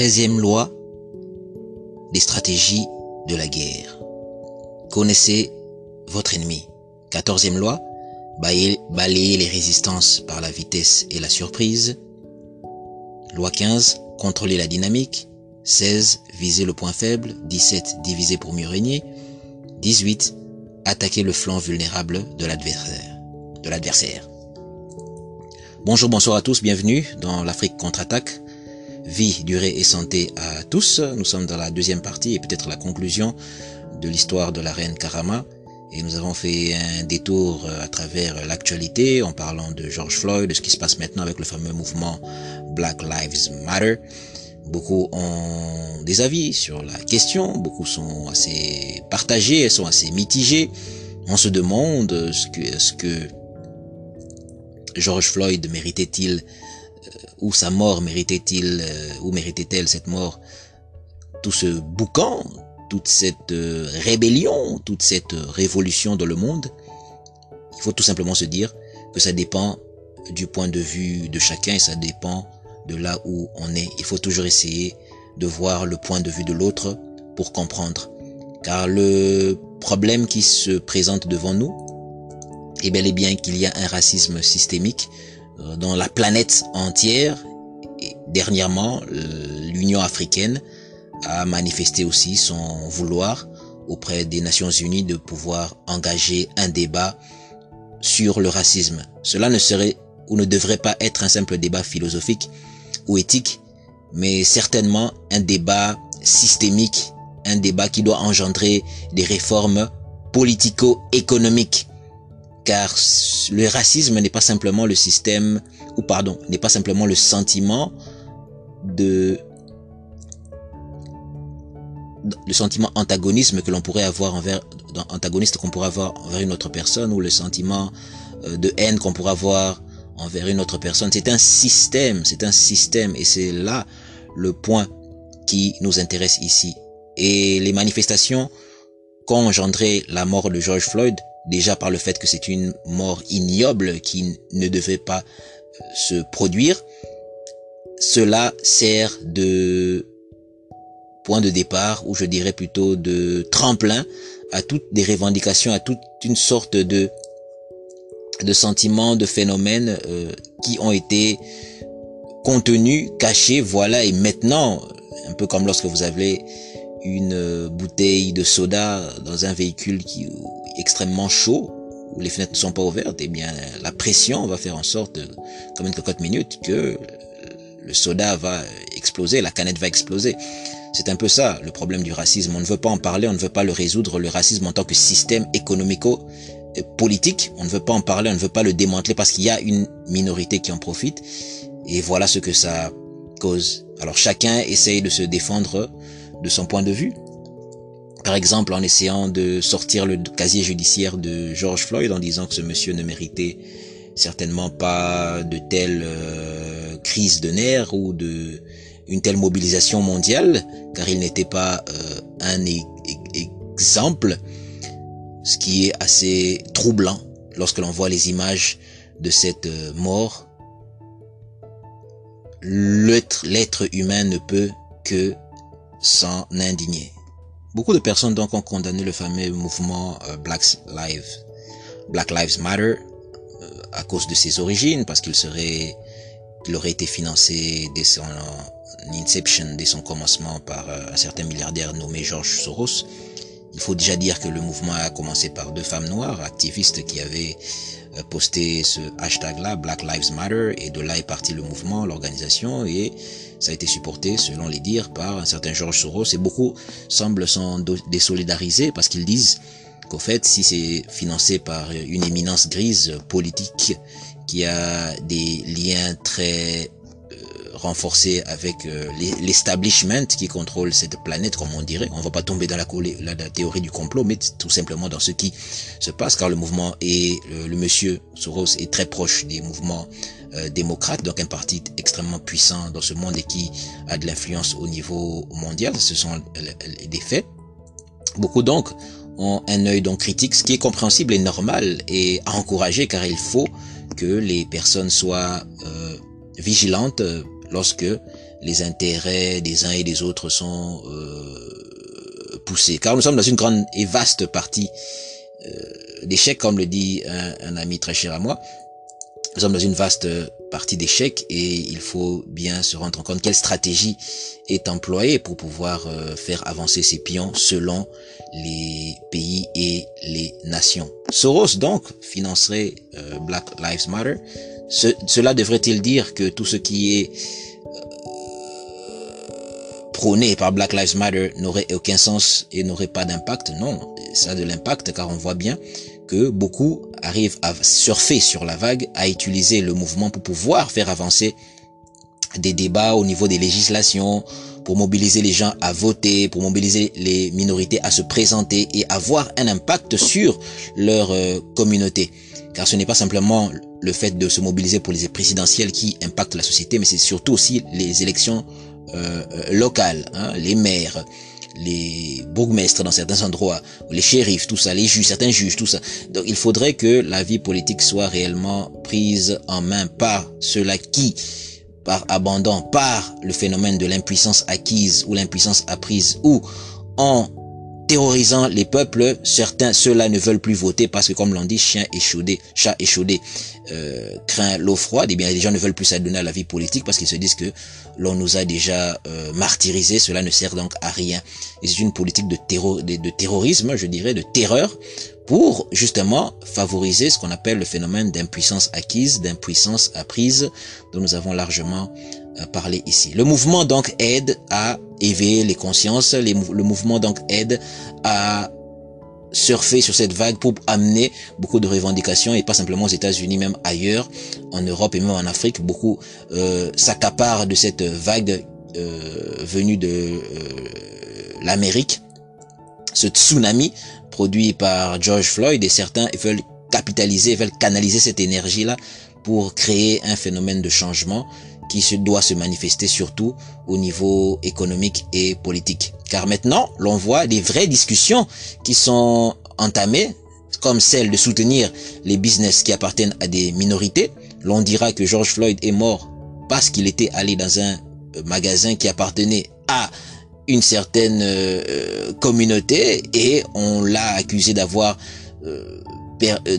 Treizième loi des stratégies de la guerre. Connaissez votre ennemi. Quatorzième loi, balayer les résistances par la vitesse et la surprise. Loi 15, contrôler la dynamique. 16, viser le point faible. 17, diviser pour mieux régner. 18, attaquer le flanc vulnérable de l'adversaire. De l'adversaire. Bonjour, bonsoir à tous, bienvenue dans l'Afrique contre-attaque. Vie, durée et santé à tous. Nous sommes dans la deuxième partie et peut-être la conclusion de l'histoire de la reine Karama. Et nous avons fait un détour à travers l'actualité en parlant de George Floyd, de ce qui se passe maintenant avec le fameux mouvement Black Lives Matter. Beaucoup ont des avis sur la question, beaucoup sont assez partagés, sont assez mitigés. On se demande ce que, ce que George Floyd méritait-il euh, ou sa mort méritait-il euh, ou méritait-elle cette mort? Tout ce boucan toute cette euh, rébellion toute cette révolution dans le monde il faut tout simplement se dire que ça dépend du point de vue de chacun et ça dépend de là où on est. Il faut toujours essayer de voir le point de vue de l'autre pour comprendre. Car le problème qui se présente devant nous est bel et bien qu'il y a un racisme systémique euh, dans la planète entière. Et dernièrement, l'Union africaine a manifesté aussi son vouloir auprès des Nations Unies de pouvoir engager un débat sur le racisme. Cela ne serait ou ne devrait pas être un simple débat philosophique ou éthique, mais certainement un débat systémique, un débat qui doit engendrer des réformes politico-économiques car le racisme n'est pas simplement le système, ou pardon, n'est pas simplement le sentiment de le sentiment antagonisme que l'on pourrait avoir envers antagoniste qu'on pourrait avoir envers une autre personne ou le sentiment euh, de haine qu'on pourrait avoir envers une autre personne. C'est un système c'est un système et c'est là le point qui nous intéresse ici. Et les manifestations qu'ont engendré la mort de George Floyd déjà par le fait que c'est une mort ignoble qui ne devait pas euh, se produire, cela sert de point de départ, ou je dirais plutôt de tremplin à toutes des revendications, à toute une sorte de de sentiments, de phénomènes euh, qui ont été contenus, cachés, voilà, et maintenant, un peu comme lorsque vous avez une bouteille de soda dans un véhicule qui extrêmement chaud, où les fenêtres ne sont pas ouvertes, eh bien la pression va faire en sorte, comme une cocotte minute, que le soda va exploser, la canette va exploser. C'est un peu ça le problème du racisme. On ne veut pas en parler, on ne veut pas le résoudre, le racisme en tant que système économico politique. On ne veut pas en parler, on ne veut pas le démanteler parce qu'il y a une minorité qui en profite. Et voilà ce que ça cause. Alors chacun essaye de se défendre de son point de vue. Par exemple en essayant de sortir le casier judiciaire de George Floyd en disant que ce monsieur ne méritait certainement pas de telle euh, crise de nerfs ou de une telle mobilisation mondiale car il n'était pas euh, un exemple ce qui est assez troublant lorsque l'on voit les images de cette euh, mort. L'être humain ne peut que s'en indigner Beaucoup de personnes donc ont condamné le fameux mouvement euh, Black Lives, Black Lives Matter euh, à cause de ses origines, parce qu'il serait, il aurait été financé dès son inception, dès son commencement par euh, un certain milliardaire nommé George Soros. Il faut déjà dire que le mouvement a commencé par deux femmes noires, activistes qui avaient posté ce hashtag-là, Black Lives Matter, et de là est parti le mouvement, l'organisation, et ça a été supporté, selon les dires, par un certain George Soros, et beaucoup semblent s'en désolidariser parce qu'ils disent qu'au fait, si c'est financé par une éminence grise politique qui a des liens très renforcé avec euh, l'establishment qui contrôle cette planète, comme on dirait. On va pas tomber dans la, la, théorie du complot, mais tout simplement dans ce qui se passe, car le mouvement et le, monsieur Soros est très proche des mouvements euh, démocrates, donc un parti extrêmement puissant dans ce monde et qui a de l'influence au niveau mondial. Ce sont des faits. Beaucoup donc ont un œil donc critique, ce qui est compréhensible et normal et à encourager, car il faut que les personnes soient euh, vigilantes lorsque les intérêts des uns et des autres sont euh, poussés. Car nous sommes dans une grande et vaste partie euh, d'échecs, comme le dit un, un, ami très cher à moi. Nous sommes dans une vaste partie d'échecs et il faut bien se rendre compte quelle stratégie est employée pour pouvoir euh, faire avancer ces pions selon les pays et les nations. Soros donc financerait euh, Black Lives Matter. Ce, cela devrait-il dire que tout ce qui est prôné par Black Lives Matter n'aurait aucun sens et n'aurait pas d'impact? Non, ça a de l'impact car on voit bien que beaucoup arrivent à surfer sur la vague, à utiliser le mouvement pour pouvoir faire avancer des débats au niveau des législations, pour mobiliser les gens à voter, pour mobiliser les minorités à se présenter et avoir un impact sur leur euh, communauté. Car ce n'est pas simplement le fait de se mobiliser pour les présidentielles qui impactent la société, mais c'est surtout aussi les élections euh, euh, locales, hein, les maires, les bourgmestres dans certains endroits, les shérifs, tout ça, les juges, certains juges, tout ça. Donc il faudrait que la vie politique soit réellement prise en main par ceux-là qui, par abandon, par le phénomène de l'impuissance acquise ou l'impuissance apprise, ou en terrorisant les peuples, certains, ceux-là ne veulent plus voter parce que, comme l'on dit, chien échaudé, chat échaudé, euh, craint l'eau froide. Et eh bien, les gens ne veulent plus s'adonner à la vie politique parce qu'ils se disent que l'on nous a déjà euh, martyrisés. Cela ne sert donc à rien. Et c'est une politique de, de, de terrorisme, je dirais, de terreur, pour justement favoriser ce qu'on appelle le phénomène d'impuissance acquise, d'impuissance apprise, dont nous avons largement euh, parler ici. Le mouvement donc aide à éveiller les consciences, le mouvement donc aide à surfer sur cette vague pour amener beaucoup de revendications et pas simplement aux États-Unis, même ailleurs, en Europe et même en Afrique, beaucoup euh, s'accaparent de cette vague euh, venue de euh, l'Amérique, ce tsunami produit par George Floyd et certains veulent capitaliser, veulent canaliser cette énergie-là pour créer un phénomène de changement qui se doit se manifester surtout au niveau économique et politique. Car maintenant, l'on voit des vraies discussions qui sont entamées, comme celle de soutenir les business qui appartiennent à des minorités. L'on dira que George Floyd est mort parce qu'il était allé dans un euh, magasin qui appartenait à une certaine euh, euh, communauté et on l'a accusé d'avoir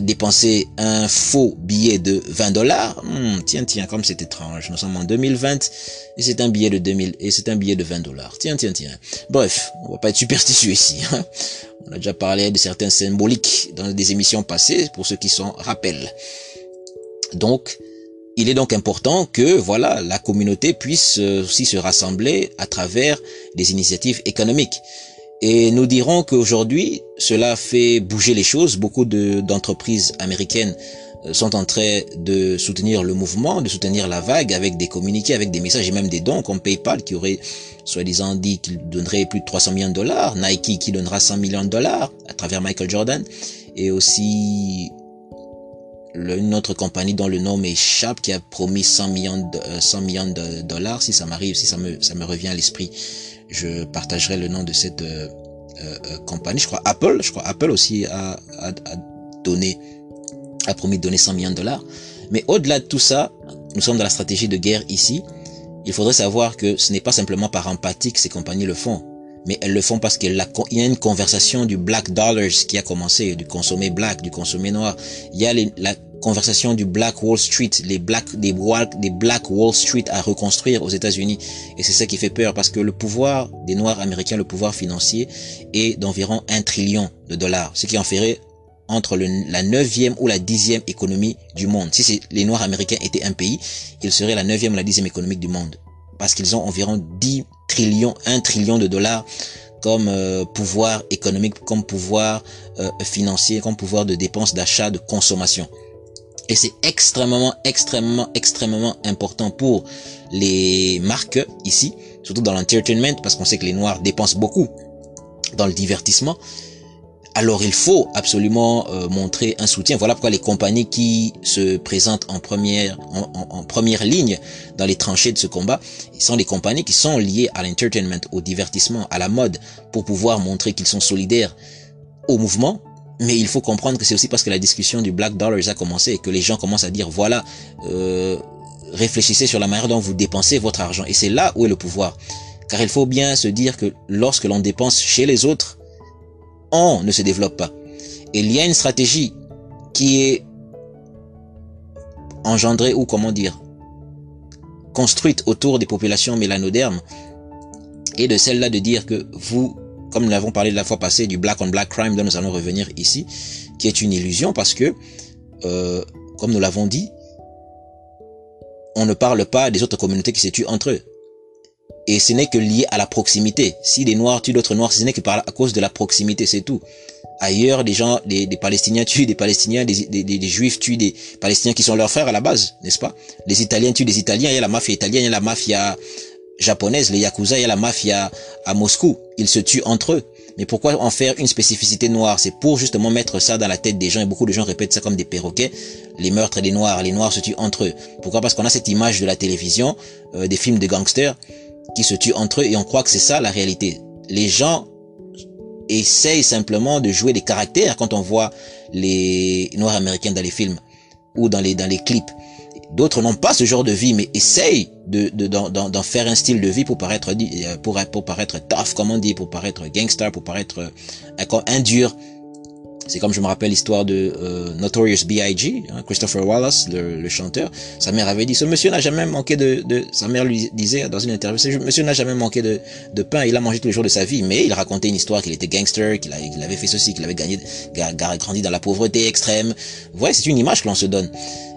dépenser un faux billet de 20 dollars. Hmm, tiens, tiens, comme c'est étrange. Nous sommes en 2020 et c'est un billet de 2000 et c'est un billet de 20 dollars. Tiens, tiens, tiens. Bref, on va pas être superstitieux ici. Hein. On a déjà parlé de certains symboliques dans des émissions passées pour ceux qui s'en rappellent. Donc, il est donc important que voilà la communauté puisse euh, aussi se rassembler à travers des initiatives économiques. Et nous dirons qu'aujourd'hui, cela fait bouger les choses. Beaucoup d'entreprises américaines euh, sont en train de soutenir le mouvement, de soutenir la vague avec des communiqués, avec des messages et même des dons comme PayPal qui aurait soi-disant dit qu'il donnerait plus de 300 millions de dollars, Nike qui donnera 100 millions de dollars à travers Michael Jordan et aussi une autre compagnie dont le nom m'échappe qui a promis 100 millions de, 100 euh, millions de dollars si ça m'arrive, si ça me revient à l'esprit je partagerai le nom de cette euh, euh, compagnie. Je crois Apple, je crois Apple aussi a, a, a donné, a promis de donner 100 millions de dollars. Mais au-delà de tout ça, nous sommes dans la stratégie de guerre ici. Il faudrait savoir que ce n'est pas simplement par empathie que ces compagnies le font, mais elles le font parce qu'il y a une conversation du black dollars qui a commencé, du consommer black, du consommer noir. Il y a les, la conversation du Black Wall Street, les Black, des, des Black Wall Street à reconstruire aux États-Unis. Et c'est ça qui fait peur parce que le pouvoir des Noirs américains, le pouvoir financier est d'environ un trillion de dollars, ce qui en ferait entre le, la neuvième ou la dixième économie du monde. Si les Noirs américains étaient un pays, ils seraient la neuvième ou la dixième économie du monde. Parce qu'ils ont environ 10 trillions, 1 trillion de dollars comme euh, pouvoir économique, comme pouvoir euh, financier, comme pouvoir de dépenses, d'achat, de consommation. Et c'est extrêmement, extrêmement, extrêmement important pour les marques ici, surtout dans l'entertainment, parce qu'on sait que les Noirs dépensent beaucoup dans le divertissement. Alors il faut absolument euh, montrer un soutien. Voilà pourquoi les compagnies qui se présentent en première, en, première ligne dans les tranchées de ce combat sont les compagnies qui sont liées à l'entertainment, au divertissement, à la mode, pour pouvoir montrer qu'ils sont solidaires au mouvement, mais il faut comprendre que c'est aussi parce que la discussion du Black Dollars a commencé et que les gens commencent à dire voilà, euh, réfléchissez sur la manière dont vous dépensez votre argent. Et c'est là où est le pouvoir. Car il faut bien se dire que lorsque l'on dépense chez les autres, on ne se développe pas. il y a une stratégie qui est engendrée ou comment dire, construite autour des populations mélanodermes et de celle-là de dire que vous, comme nous l'avons parlé la fois passée du black on black crime dont nous allons revenir ici, qui est une illusion parce que, euh, comme nous l'avons dit, on ne parle pas des autres communautés qui se tuent entre eux. Et ce n'est que lié à la proximité. Si des Noirs tuent d'autres Noirs, ce n'est que par, à cause de la proximité, c'est tout. Ailleurs, des gens, des, Palestiniens tuent des Palestiniens, des, des, Juifs tuent des Palestiniens qui sont leurs frères à la base, n'est-ce pas? Les Italiens tuent des Italiens, il y a la mafia italienne, il y a la mafia japonaise, les Yakuza, il y a la mafia à Moscou. Ils se tuent entre eux. Mais pourquoi en faire une spécificité noire? C'est pour justement mettre ça dans la tête des gens, et beaucoup de gens répètent ça comme des perroquets, les meurtres des Noirs, les Noirs se tuent entre eux. Pourquoi? Parce qu'on a cette image de la télévision, euh, des films de gangsters, qui se tuent entre eux, et on croit que c'est ça la réalité. Les gens essayent simplement de jouer des caractères quand on voit les Noirs américains dans les films ou dans les, dans les clips. D'autres n'ont pas ce genre de vie, mais essayent de, d'en, faire un style de vie pour paraître, euh, pour, pour paraître tough, comme on dit, pour paraître gangster, pour paraître euh, indur. C'est comme je me rappelle l'histoire de euh, Notorious B.I.G., hein, Christopher Wallace, le, chanteur. Sa mère avait dit, ce monsieur n'a jamais manqué de, de... Sa mère lui disait dans une interview, ce monsieur n'a jamais manqué de, de pain, il a mangé tous les jours de sa vie, mais il racontait une histoire qu'il était gangster, qu'il avait fait ceci, qu'il avait gagné, grandi dans la pauvreté extrême. Ouais, c'est une image que l'on se donne.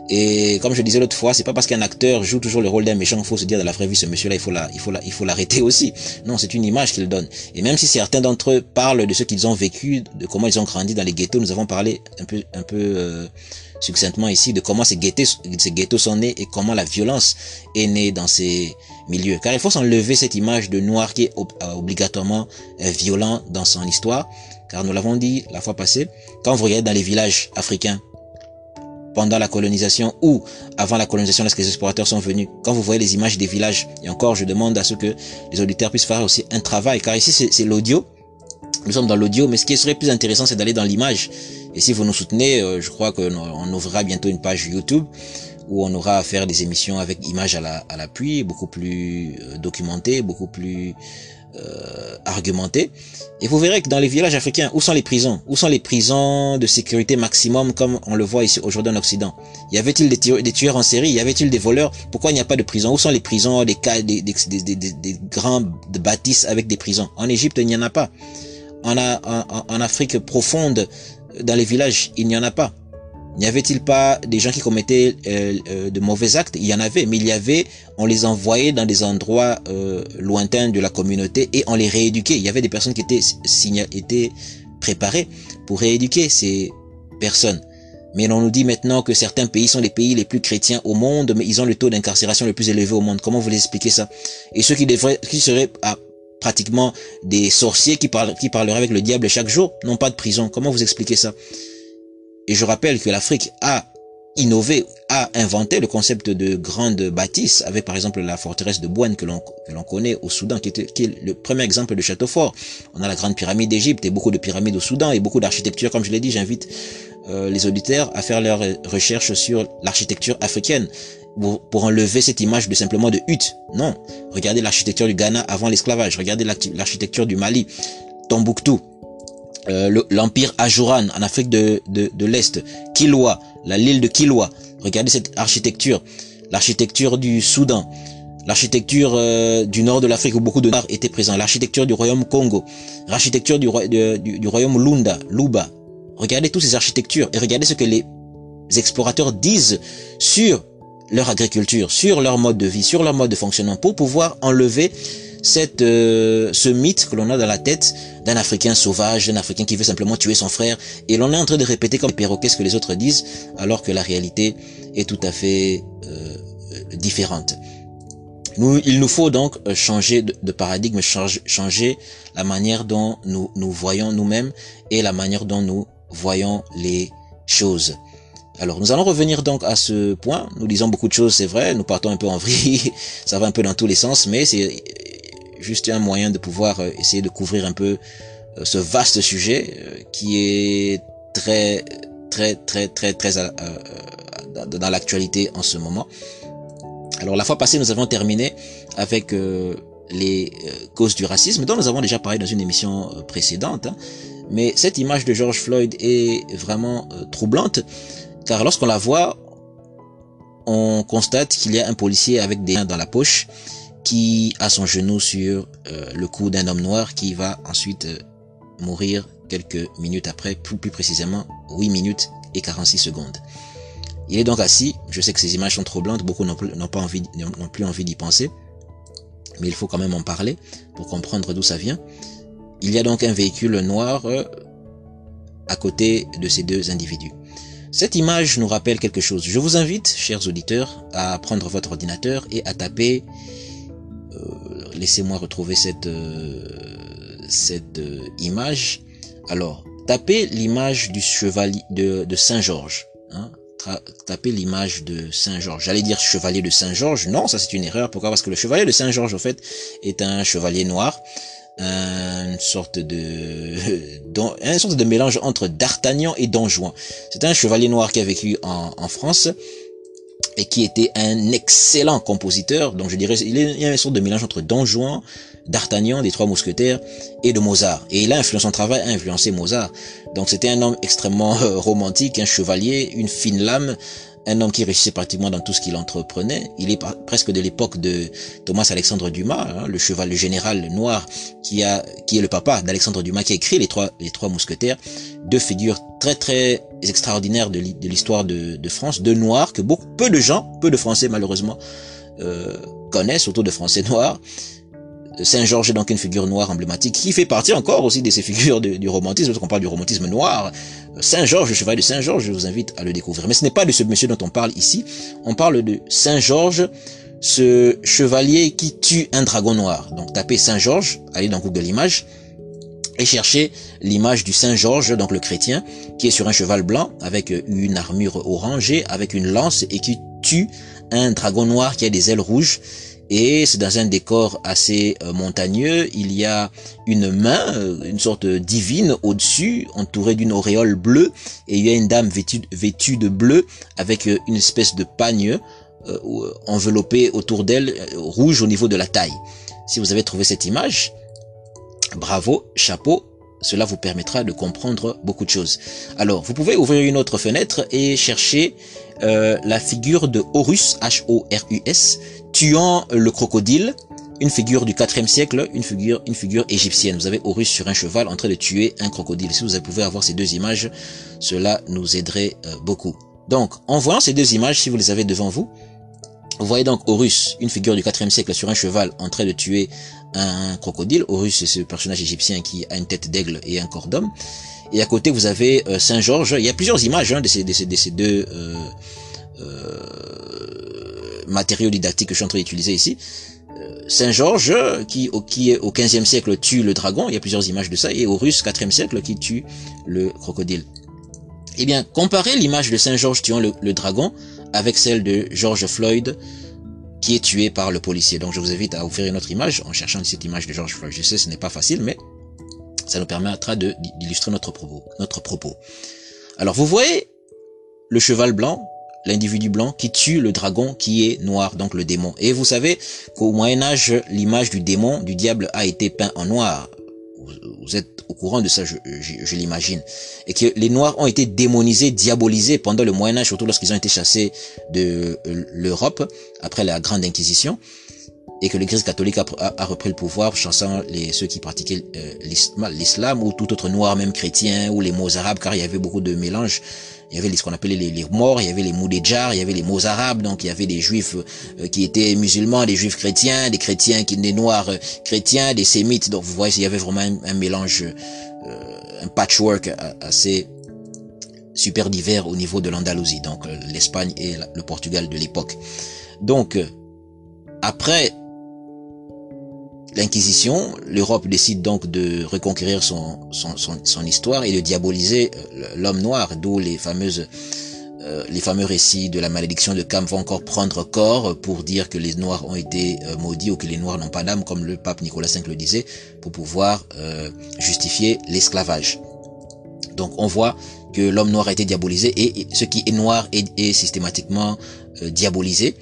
Et comme je disais l'autre fois, c'est pas parce qu'un acteur joue toujours le rôle d'un méchant qu'il faut se dire dans la vraie vie, ce monsieur-là, il faut la, il faut la, il faut l'arrêter aussi. Non, c'est une image qu'il donne. Et même si certains d'entre eux parlent de ce qu'ils ont vécu, de comment ils ont grandi dans les ghettos, nous avons parlé un peu, un peu euh, succinctement ici de comment ces ghettos, ces ghettos sont nés et comment la violence est née dans ces milieux. Car il faut s'enlever cette image de noir qui est euh, obligatoirement euh, violent dans son histoire. Car nous l'avons dit la fois passée, quand vous regardez dans les villages africains, pendant la colonisation ou avant la colonisation lorsque les explorateurs sont venus. Quand vous voyez les images des villages, et encore je demande à ce que les auditeurs puissent faire aussi un travail, car ici c'est l'audio, nous sommes dans l'audio, mais ce qui serait plus intéressant c'est d'aller dans l'image. Et si vous nous soutenez, euh, je crois qu'on ouvrira bientôt une page YouTube où on aura à faire des émissions avec images à l'appui, beaucoup plus euh, documentées, beaucoup plus euh, argumenté. Et vous verrez que dans les villages africains, où sont les prisons? Où sont les prisons de sécurité maximum comme on le voit ici aujourd'hui en Occident? Y avait-il des, tueurs, en série? Y avait-il des voleurs? Pourquoi il n'y a pas de prison? Où sont les prisons des, des, des, des, grands bâtisses avec des prisons? En Égypte, il n'y en a pas. En Afrique profonde, dans les villages, il n'y en a pas. N'y avait-il pas des gens qui commettaient euh, euh, de mauvais actes? Il y en avait, mais il y avait, on les envoyait dans des endroits euh, lointains de la communauté et on les rééduquait. Il y avait des personnes qui étaient, étaient préparées pour rééduquer ces personnes. Mais on nous dit maintenant que certains pays sont les pays les plus chrétiens au monde, mais ils ont le taux d'incarcération le plus élevé au monde. Comment vous expliquez ça? Et ceux qui devraient, qui seraient à, pratiquement des sorciers qui, parlent, qui parleraient avec le diable chaque jour, n'ont pas de prison. Comment vous expliquez ça? Et je rappelle que l'Afrique a innové, a inventé le concept de grande bâtisse, avec par exemple la forteresse de Boine que l'on connaît au Soudan, qui, était, qui est le premier exemple de château fort. On a la grande pyramide d'Égypte et beaucoup de pyramides au Soudan et beaucoup d'architecture, comme je l'ai dit, j'invite euh, les auditeurs à faire leurs recherches sur l'architecture africaine pour, pour, enlever cette image de simplement de hutte. Non, regardez l'architecture du Ghana avant l'esclavage, regardez l'architecture du Mali, Tombouctou, euh, l'empire Ajuran en Afrique de, de, de l'Est, Kilwa, la l'île de Kilwa. Regardez cette architecture, l'architecture du Soudan, l'architecture euh, du nord de l'Afrique où beaucoup de Noirs étaient présents, l'architecture du royaume Congo, l'architecture du, du, du, royaume Lunda, Luba. Regardez toutes ces architectures et regardez ce que les explorateurs disent sur leur agriculture, sur leur mode de vie, sur leur mode de fonctionnement pour pouvoir enlever cette, euh, ce mythe que l'on a dans la tête d'un Africain sauvage, d'un Africain qui veut simplement tuer son frère. Et l'on est en train de répéter comme perroquet ce que les autres disent, alors que la réalité est tout à fait euh, différente. Nous, il nous faut donc euh, changer de, paradigme, changer la manière dont nous nous voyons nous-mêmes et la manière dont nous voyons les choses. Alors, nous allons revenir donc à ce point. Nous disons beaucoup de choses, c'est vrai. Nous partons un peu en vrille. Ça va un peu dans tous les sens, mais c'est juste un moyen de pouvoir euh, essayer de couvrir un peu euh, ce vaste sujet euh, qui est très très très très très dans l'actualité en ce moment. Alors la fois passée, nous avons terminé avec les causes du racisme, dont nous avons déjà parlé dans une émission précédente. Hein. Mais cette image de George Floyd est vraiment troublante, car lorsqu'on la voit, on constate qu'il y a un policier avec des mains dans la poche qui a son genou sur euh, le cou d'un homme noir qui va ensuite euh, mourir quelques minutes après, plus, plus précisément 8 minutes et 46 secondes. Il est donc assis, je sais que ces images sont troublantes, beaucoup n'ont pas envie, n'ont plus envie d'y penser, mais il faut quand même en parler pour comprendre d'où ça vient. Il y a donc un véhicule noir euh, à côté de ces deux individus. Cette image nous rappelle quelque chose. Je vous invite, chers auditeurs, à prendre votre ordinateur et à taper. Euh, laissez-moi retrouver cette euh, cette euh, image. Alors, tapez l'image du chevalier de, de Saint Georges. Hein, tapez l'image de Saint Georges. J'allais dire chevalier de Saint Georges. Non, ça c'est une erreur. Pourquoi? Parce que le chevalier de Saint Georges, en fait, est un chevalier noir une sorte de une sorte de mélange entre D'Artagnan et Don Juan. C'est un chevalier noir qui a vécu en, en, France et qui était un excellent compositeur. Donc je dirais il y a une sorte de mélange entre Don Juan, D'Artagnan, des Trois Mousquetaires et de Mozart. Et il a influencé son travail, a influencé Mozart. Donc c'était un homme extrêmement euh, romantique, un chevalier, une fine lame, un homme qui réussissait pratiquement dans tout ce qu'il entreprenait. Il est presque de l'époque de Thomas Alexandre Dumas, hein, le cheval, le général noir qui est le papa d'Alexandre Dumas, qui a écrit les trois, mousquetaires. Deux figures très très extraordinaires de l'histoire de, de, France, deux noirs que beaucoup, peu de gens, peu de Français malheureusement euh, connaissent, surtout de Français noirs. Saint-Georges est donc une figure noire emblématique qui fait partie encore aussi de ces figures du romantisme, parce qu'on parle du romantisme noir. Saint-Georges, le chevalier de Saint-Georges, je vous invite à le découvrir. Mais ce n'est pas de ce monsieur dont on parle ici, on parle de Saint-Georges, ce chevalier qui tue un dragon noir. Donc tapez Saint-Georges, allez dans Google Images, et cherchez l'image du Saint Georges, donc le chrétien, qui est sur un cheval blanc avec une armure orangée, avec une lance et qui tue un dragon noir qui a des ailes rouges et c'est dans un décor assez euh, montagneux. Il y a une main, euh, une sorte divine au-dessus, entourée d'une auréole bleue, et il y a une dame vêtue, de bleu avec euh, une espèce de pagne enveloppée autour d'elle, rouge au niveau de la taille. Si vous avez trouvé cette image, bravo, chapeau, cela vous permettra de comprendre beaucoup de choses. Alors, vous pouvez ouvrir une autre fenêtre et chercher la figure de Horus, H-O-R-U-S, tuant le crocodile, une figure du 4 siècle, une figure, une figure égyptienne. Vous avez Horus sur un cheval en train de tuer un crocodile. Si vous pouvez avoir ces deux images, cela nous aiderait euh, beaucoup. Donc, en voyant ces deux images, si vous les avez devant vous, vous voyez donc Horus, une figure du 4 siècle sur un cheval en train de tuer un crocodile. Horus, c'est ce personnage égyptien qui a une tête d'aigle et un corps d'homme. Et à côté, vous avez euh, Saint Georges. Il y a plusieurs images hein, de, ces, de, ces, de, ces, deux euh, matériaux didactiques que je suis en train d'utiliser ici. Euh, Saint Georges, qui, qui est au 15e siècle tue le dragon, il y a plusieurs images de ça, et Horus, 4e siècle, qui tue le crocodile. Eh bien, comparez l'image de Saint Georges tuant le, dragon avec celle de George Floyd, qui est tué par le policier. Donc je vous invite à ouvrir une autre image en cherchant cette image de George Floyd. Je sais, ce n'est pas facile, mais ça nous permettra d'illustrer notre propos, notre propos. Alors vous voyez le cheval blanc l'individu blanc qui tue le dragon qui est noir, donc le démon. Et vous savez qu'au Moyen Âge, l'image du démon, du diable, a été peint en noir. Vous êtes au courant de ça, je, je, l'imagine. Et que les Noirs ont été démonisés, diabolisés pendant le Moyen Âge, surtout lorsqu'ils ont été chassés de euh, l'Europe après la Grande Inquisition et que l'Église catholique a, a, repris le pouvoir, chassant les, ceux qui pratiquaient euh, l'islam ou tout autre noir, même chrétien, ou les mots arabes, car il y avait beaucoup de mélanges il y avait ce qu'on appelait les, les, morts, il y avait les moudéjar, il y avait les mots arabes, donc il y avait des juifs euh, qui étaient musulmans, des juifs chrétiens, des chrétiens qui des noirs euh, chrétiens, des sémites. Donc vous voyez, il y avait vraiment un, mélange, euh, un patchwork assez super divers au niveau de l'Andalousie, donc l'Espagne et le Portugal de l'époque. Donc après l'Inquisition, l'Europe décide donc de reconquérir son, son, histoire et de diaboliser euh, l'homme noir, d'où les fameuses euh, les fameux récits de la malédiction de Cam vont encore prendre corps pour dire que les Noirs ont été euh, maudits ou que les Noirs n'ont pas d'âme, comme le pape Nicolas V le disait, pour pouvoir justifier l'esclavage. Donc on voit que l'homme noir a été diabolisé et ce qui est noir est systématiquement diabolisé.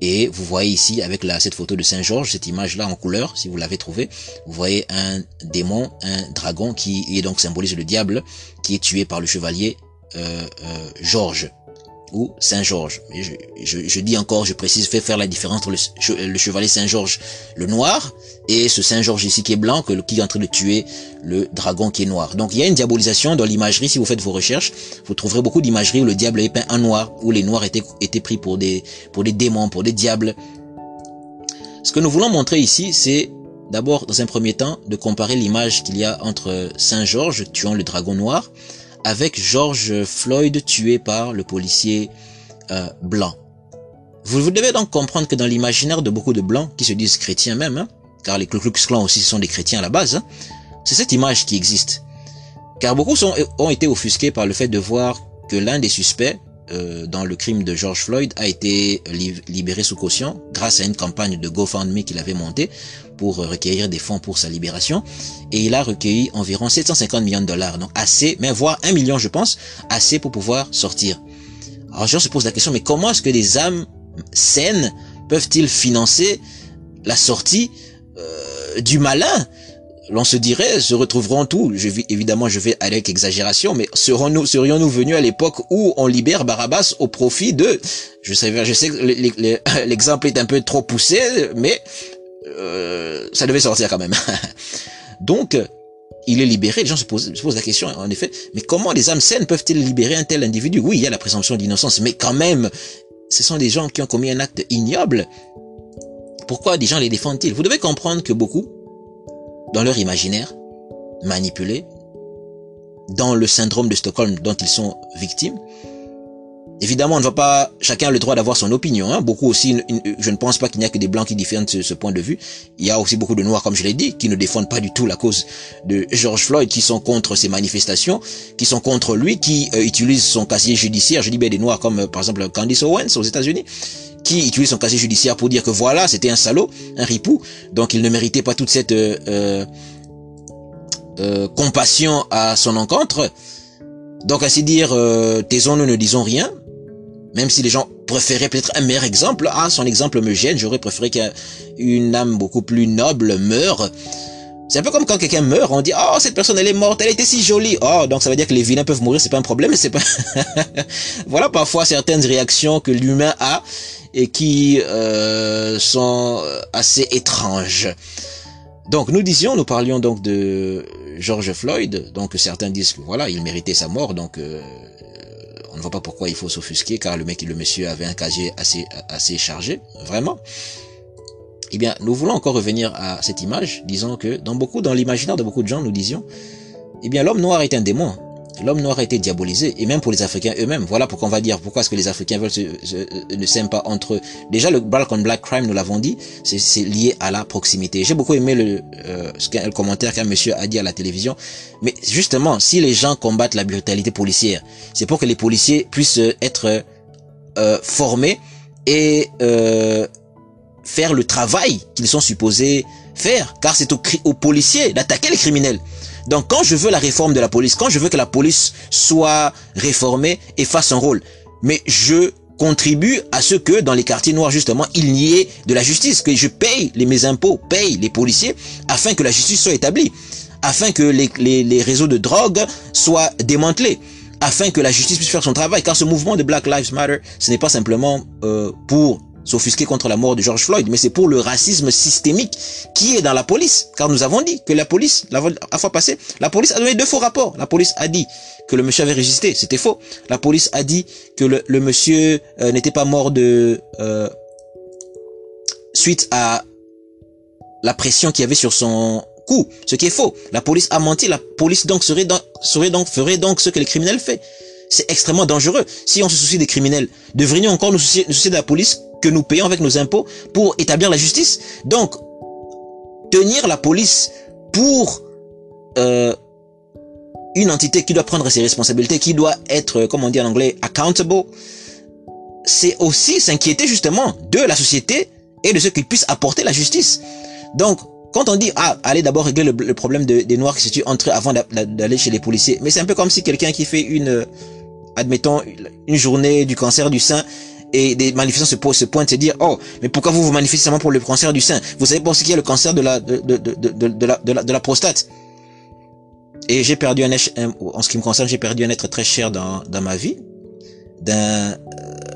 Et vous voyez ici avec la, cette photo de Saint Georges, cette image-là en couleur, si vous l'avez trouvé, vous voyez un démon, un dragon qui est donc symbolise le diable, qui est tué par le chevalier euh, euh, Georges ou Saint-Georges. Je, je, je, dis encore, je précise, fais faire la différence entre le, chevalier Saint-Georges, le noir, et ce Saint-Georges ici qui est blanc, que, qui est en train de tuer le dragon qui est noir. Donc il y a une diabolisation dans l'imagerie, si vous faites vos recherches, vous trouverez beaucoup d'imageries où le diable est peint en noir, où les noirs étaient, étaient pris pour des, pour des démons, pour des diables. Ce que nous voulons montrer ici, c'est d'abord, dans un premier temps, de comparer l'image qu'il y a entre Saint-Georges tuant le dragon noir, avec George Floyd tué par le policier euh, blanc. Vous, devez donc comprendre que dans l'imaginaire de beaucoup de blancs, qui se disent chrétiens même, hein, car les Ku Klux Klan aussi sont des chrétiens à la base, hein, c'est cette image qui existe. Car beaucoup sont, ont été offusqués par le fait de voir que l'un des suspects euh, dans le crime de George Floyd a été libéré sous caution grâce à une campagne de GoFundMe qu'il avait montée pour recueillir des fonds pour sa libération. Et il a recueilli environ 750 millions de dollars. Donc assez, mais voire un million je pense, assez pour pouvoir sortir. Alors je se pose la question, mais comment est-ce que des âmes saines peuvent-ils financer la sortie euh, du malin? L'on se dirait, se retrouveront tout. Je, évidemment, je vais avec exagération, mais serons-nous, serions-nous venus à l'époque où on libère Barabbas au profit de, je sais, je sais que l'exemple est un peu trop poussé, mais euh, ça devait sortir quand même. Donc, il est libéré. Les gens se posent, se posent la question, en effet, mais comment les âmes saines peuvent-ils libérer un tel individu? Oui, il y a la présomption d'innocence, mais quand même, ce sont des gens qui ont commis un acte ignoble. Pourquoi des gens les défendent-ils? Vous devez comprendre que beaucoup dans leur imaginaire, manipulés, dans le syndrome de Stockholm dont ils sont victimes. Évidemment, on ne va pas, chacun a le droit d'avoir son opinion. Hein. Beaucoup aussi, je ne pense pas qu'il n'y a que des blancs qui défendent ce, point de vue. Il y a aussi beaucoup de noirs, comme je l'ai dit, qui ne défendent pas du tout la cause de George Floyd, qui sont contre ces manifestations, qui sont contre lui, qui euh, utilisent son casier judiciaire. Je dis bien des noirs comme euh, par exemple Candice Owens aux États-Unis, qui utilise son casier judiciaire pour dire que voilà, c'était un salaud, un ripou, donc il ne méritait pas toute cette euh, euh, compassion à son encontre. Donc ainsi dire, euh, taisons-nous, ne disons rien, même si les gens préféraient peut-être un meilleur exemple. Ah, son exemple me gêne, j'aurais préféré qu'une âme beaucoup plus noble meure. C'est un peu comme quand quelqu'un meurt, on dit oh cette personne elle est morte, elle était si jolie. Oh donc ça veut dire que les vilains peuvent mourir, c'est pas un problème, c'est pas. voilà parfois certaines réactions que l'humain a et qui euh, sont assez étranges. Donc nous disions, nous parlions donc de George Floyd, donc certains disent que voilà, il méritait sa mort, donc euh, on ne voit pas pourquoi il faut s'offusquer car le mec, le monsieur avait un casier assez assez chargé, vraiment. Eh bien, nous voulons encore revenir à cette image, disons que dans beaucoup, dans l'imaginaire de beaucoup de gens, nous disions, eh bien, l'homme noir est un démon l'homme noir a été diabolisé, et même pour les Africains eux-mêmes. Voilà pourquoi on va dire pourquoi est-ce que les Africains veulent se, ne s'aiment pas entre eux. Déjà, le black on black crime, nous l'avons dit, c'est lié à la proximité. J'ai beaucoup aimé le, euh, le commentaire qu'un monsieur a dit à la télévision. Mais justement, si les gens combattent la brutalité policière, c'est pour que les policiers puissent être euh, formés et euh, faire le travail qu'ils sont supposés faire, car c'est aux, aux policiers d'attaquer les criminels. Donc quand je veux la réforme de la police, quand je veux que la police soit réformée et fasse un rôle, mais je contribue à ce que dans les quartiers noirs justement il n'y ait de la justice, que je paye les, mes impôts, paye les policiers afin que la justice soit établie, afin que les, les, réseaux de drogue soient démantelés afin que la justice puisse faire son travail. Car ce mouvement de Black Lives Matter, ce n'est pas simplement euh, pour s'offusquer contre la mort de George Floyd, mais c'est pour le racisme systémique qui est dans la police. Car nous avons dit que la police, la, fois passée, la police a donné deux faux rapports. La police a dit que le monsieur avait résisté, c'était faux. La police a dit que le, monsieur euh, n'était pas mort de euh, suite à la pression qu'il y avait sur son cou, ce qui est faux. La police a menti, la police donc serait, serait donc ferait donc ce que les criminels font. C'est extrêmement dangereux. Si on se soucie des criminels, devrions encore nous soucier, nous soucier de la police que nous payons avec nos impôts pour établir la justice. Donc, tenir la police pour euh, une entité qui doit prendre ses responsabilités, qui doit être, comme on dit en anglais, accountable, c'est aussi s'inquiéter justement de la société et de ce qu'il puisse apporter la justice. Donc, quand on dit, ah, allez d'abord régler le, problème des Noirs qui se tuent entre avant d'aller chez les policiers, mais c'est un peu comme si quelqu'un qui fait une, admettons, une journée du cancer du sein et des manifestants se, se pointent et dire oh mais pourquoi vous vous manifestez seulement pour le cancer du sein? Vous savez pas ce qu'il y a le cancer de la de, de, de, de, la, de, la, prostate. Et j'ai perdu un, en ce qui me concerne, j'ai perdu un être très cher dans, dans ma vie, d'un euh,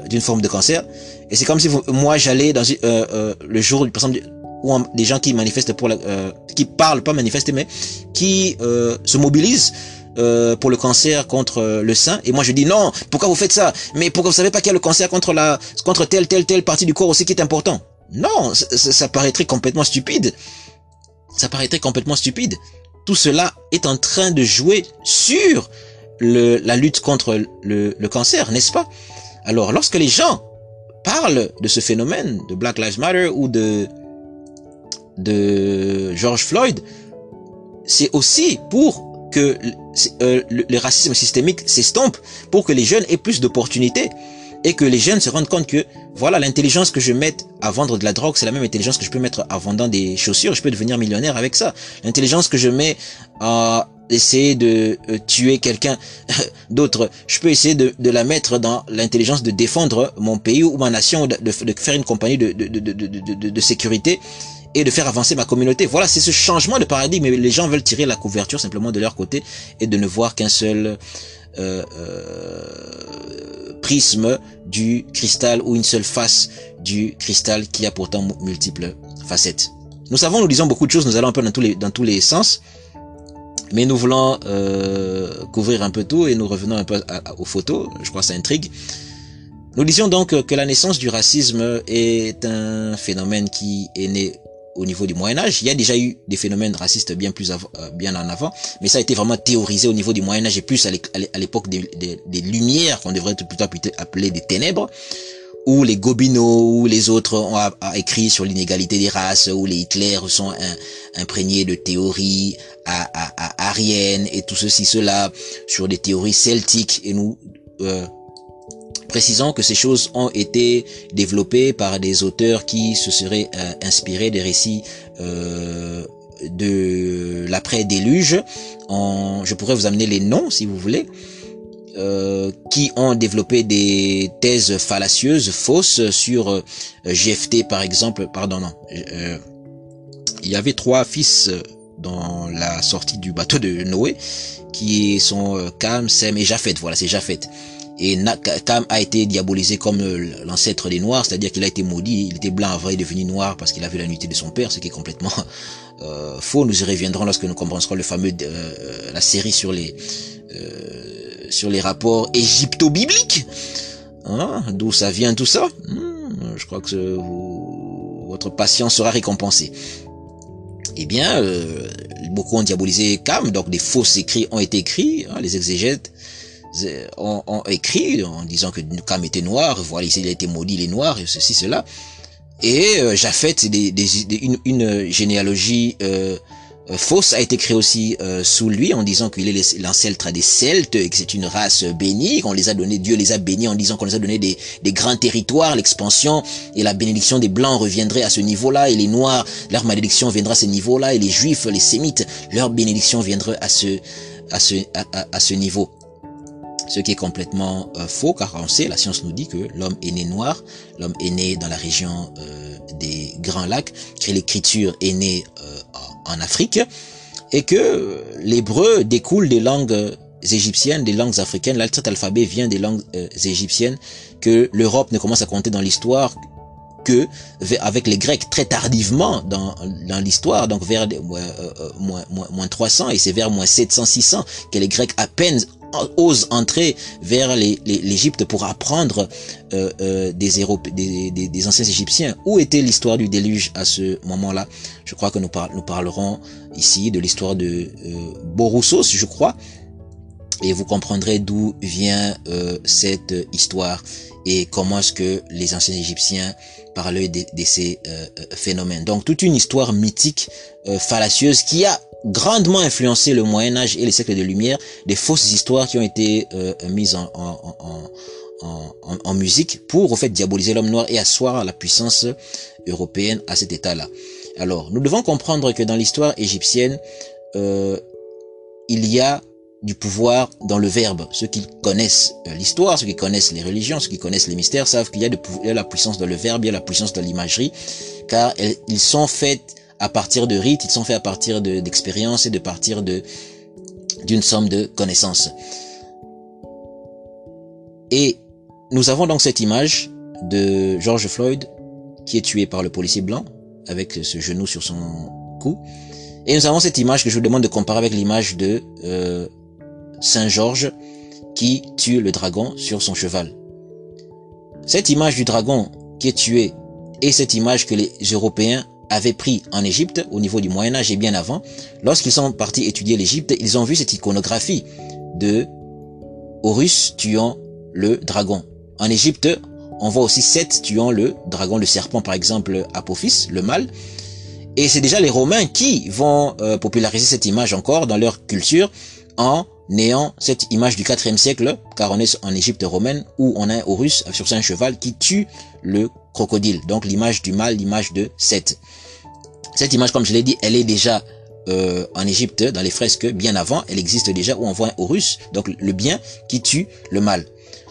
d'une forme de cancer. Et c'est comme si moi j'allais dans euh, euh, le jour, par exemple, où des gens qui manifestent pour la, euh, qui parlent pas manifester, mais qui euh, se mobilisent euh, pour le cancer contre le sein. Et moi je dis non pourquoi vous faites ça? Mais pourquoi vous savez pas qu'il y a le cancer contre la contre telle telle telle partie du corps aussi qui est important? Non ça, ça paraîtrait complètement stupide. Ça paraîtrait complètement stupide. Tout cela est en train de jouer sur le, la lutte contre le, le cancer n'est-ce pas? Alors lorsque les gens parlent de ce phénomène de Black Lives Matter ou de de George Floyd c'est aussi pour que euh, le, racisme systémique s'estompe pour que les jeunes aient plus d'opportunités et que les jeunes se rendent compte que voilà l'intelligence que je mets à vendre de la drogue c'est la même intelligence que je peux mettre à vendant des chaussures je peux devenir millionnaire avec ça. L'intelligence que je mets à essayer de euh, tuer quelqu'un d'autre je peux essayer de, de la mettre dans l'intelligence de défendre mon pays ou ma nation de, de, faire une compagnie de, de sécurité et de faire avancer ma communauté. Voilà, c'est ce changement de paradigme. Les gens veulent tirer la couverture simplement de leur côté et de ne voir qu'un seul euh, euh, prisme du cristal ou une seule face du cristal qui a pourtant multiples facettes. Nous savons, nous disons beaucoup de choses, nous allons un peu dans tous les, dans tous les sens, mais nous voulons euh, couvrir un peu tout et nous revenons un peu aux photos, je crois que ça intrigue. Nous disions donc que la naissance du racisme est un phénomène qui est né au niveau du Moyen Âge. Il y a déjà eu des phénomènes racistes bien plus euh, bien en avant, mais ça a été vraiment théorisé au niveau du Moyen Âge et plus à l'époque des, des, Lumières, qu'on devrait plutôt appeler des ténèbres, où les Gobineaux ou les autres ont écrit sur l'inégalité des races, où les Hitler sont imprégnés de théories à, à, ariennes et tout ceci, cela, sur des théories celtiques, et nous... Euh, Précisons que ces choses ont été développées par des auteurs qui se seraient euh, inspirés des récits euh, de l'après-déluge. Je pourrais vous amener les noms si vous voulez. Euh, qui ont développé des thèses fallacieuses, fausses sur GFT par exemple. Pardon, non. il y avait trois fils dans la sortie du bateau de Noé qui sont Cam, Sem et Japhet. Voilà, c'est Japhet. Et Cam a été diabolisé comme euh, l'ancêtre des Noirs, c'est-à-dire qu'il a été maudit, il était blanc avant et devenu noir parce qu'il a vu la nuité de son père, ce qui est complètement euh, faux. Nous y reviendrons lorsque nous comprendrons le fameux euh, la série sur les sur les rapports égypto-bibliques. Hein, D'où ça vient tout ça? Hmm, Je crois que votre patience sera récompensée. Eh bien, beaucoup ont diabolisé Cam, donc des faux écrits ont été écrits, hein, les exégètes ont, écrit en disant que Cam était noir, voilà, il été maudit, les noirs, et ceci, cela. Et euh, Japhet, des, des, une, une, généalogie euh, euh, fausse a été créée aussi euh, sous lui en disant qu'il est l'ancêtre des Celtes et que c'est une race bénie, qu'on les a donné, Dieu les a bénis en disant qu'on les a donné des, des grands territoires, l'expansion et la bénédiction des Blancs reviendrait à ce niveau-là et les Noirs, leur malédiction viendra à ce niveau-là et les Juifs, les Sémites, leur bénédiction viendra à ce, à ce, à ce niveau ce qui est complètement euh, faux car on sait, la science nous dit que l'homme est né noir, l'homme est né dans la région euh, des Grands Lacs, que l'écriture est née euh, en Afrique et que l'hébreu découle des langues égyptiennes, des langues africaines, l'alphabet vient des langues égyptiennes, que l'Europe ne commence à compter dans l'histoire que avec les Grecs très tardivement dans, dans l'histoire, donc vers moins, moins, moins 300 et c'est vers moins 700, 600 que les Grecs à peine ose entrer vers l'Égypte pour apprendre euh, euh, des, des, des, anciens Égyptiens. Où était l'histoire du déluge à ce moment-là? Je crois que nous, parlerons ici de l'histoire de euh, Boroussos, je crois, et vous comprendrez d'où vient euh, cette histoire et comment est-ce que les anciens Égyptiens parlaient de, de ces phénomènes. Donc toute une histoire mythique, fallacieuse, qui a grandement influencé le Moyen Âge et les siècles de lumière, des fausses histoires qui ont été euh, mises en, musique pour au fait diaboliser l'homme noir et asseoir la puissance européenne à cet état-là. Alors, nous devons comprendre que dans l'histoire égyptienne, euh, il y a du pouvoir dans le verbe. Ceux qui connaissent euh, l'histoire, ceux qui connaissent les religions, ceux qui connaissent les mystères savent qu'il y a de la puissance dans le verbe, il y a la puissance dans l'imagerie, car ils sont faits à partir de rites, ils sont faits à partir d'expériences et de partir d'une somme de connaissances. Et nous avons donc cette image de George Floyd qui est tué par le policier blanc avec ce genou sur son cou. Et nous avons cette image que je vous demande de comparer avec l'image de euh, Saint Georges qui tue le dragon sur son cheval. Cette image du dragon qui est tué et cette image que les Européens avaient pris en Égypte au niveau du Moyen Âge et bien avant, lorsqu'ils sont partis étudier l'Égypte, ils ont vu cette iconographie de Horus tuant le dragon. En Égypte, on voit aussi Seth tuant le dragon, le serpent par exemple, Apophis, le mâle. Et c'est déjà les Romains qui vont euh, populariser cette image encore dans leur culture en ayant cette image du 4e siècle, car on est en Égypte romaine, où on a un Horus sur un cheval qui tue le crocodile. Donc l'image du mâle, l'image de Seth. Cette image, comme je l'ai dit, elle est déjà euh, en Égypte, dans les fresques, bien avant. Elle existe déjà où on voit un Horus, donc le bien qui tue le mal.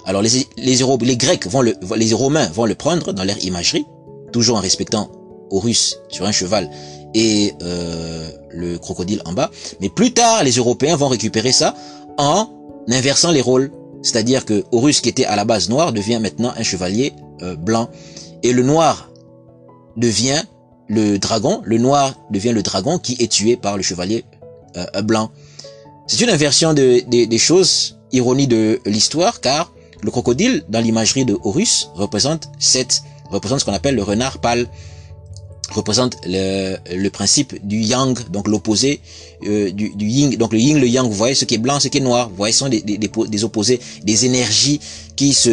Alors les, les, les Grecs vont le, les Romains vont le prendre dans leur imagerie, toujours en respectant Horus sur un cheval et euh, le crocodile en bas. Mais plus tard, les Européens vont récupérer ça en inversant les rôles. C'est-à-dire que Horus, qui était à la base noir, devient maintenant un chevalier euh, blanc. Et le noir devient le dragon, le noir devient le dragon qui est tué par le chevalier euh, blanc. C'est une inversion de, des choses, ironie de l'histoire, car le crocodile, dans l'imagerie de Horus, représente représente ce qu'on appelle le renard pâle représente le, principe du yang, donc l'opposé euh, du, du yin. Donc le yin, le yang, vous voyez ce qui est blanc, ce qui est noir. Vous voyez, ce sont des, des, des opposés, des énergies qui se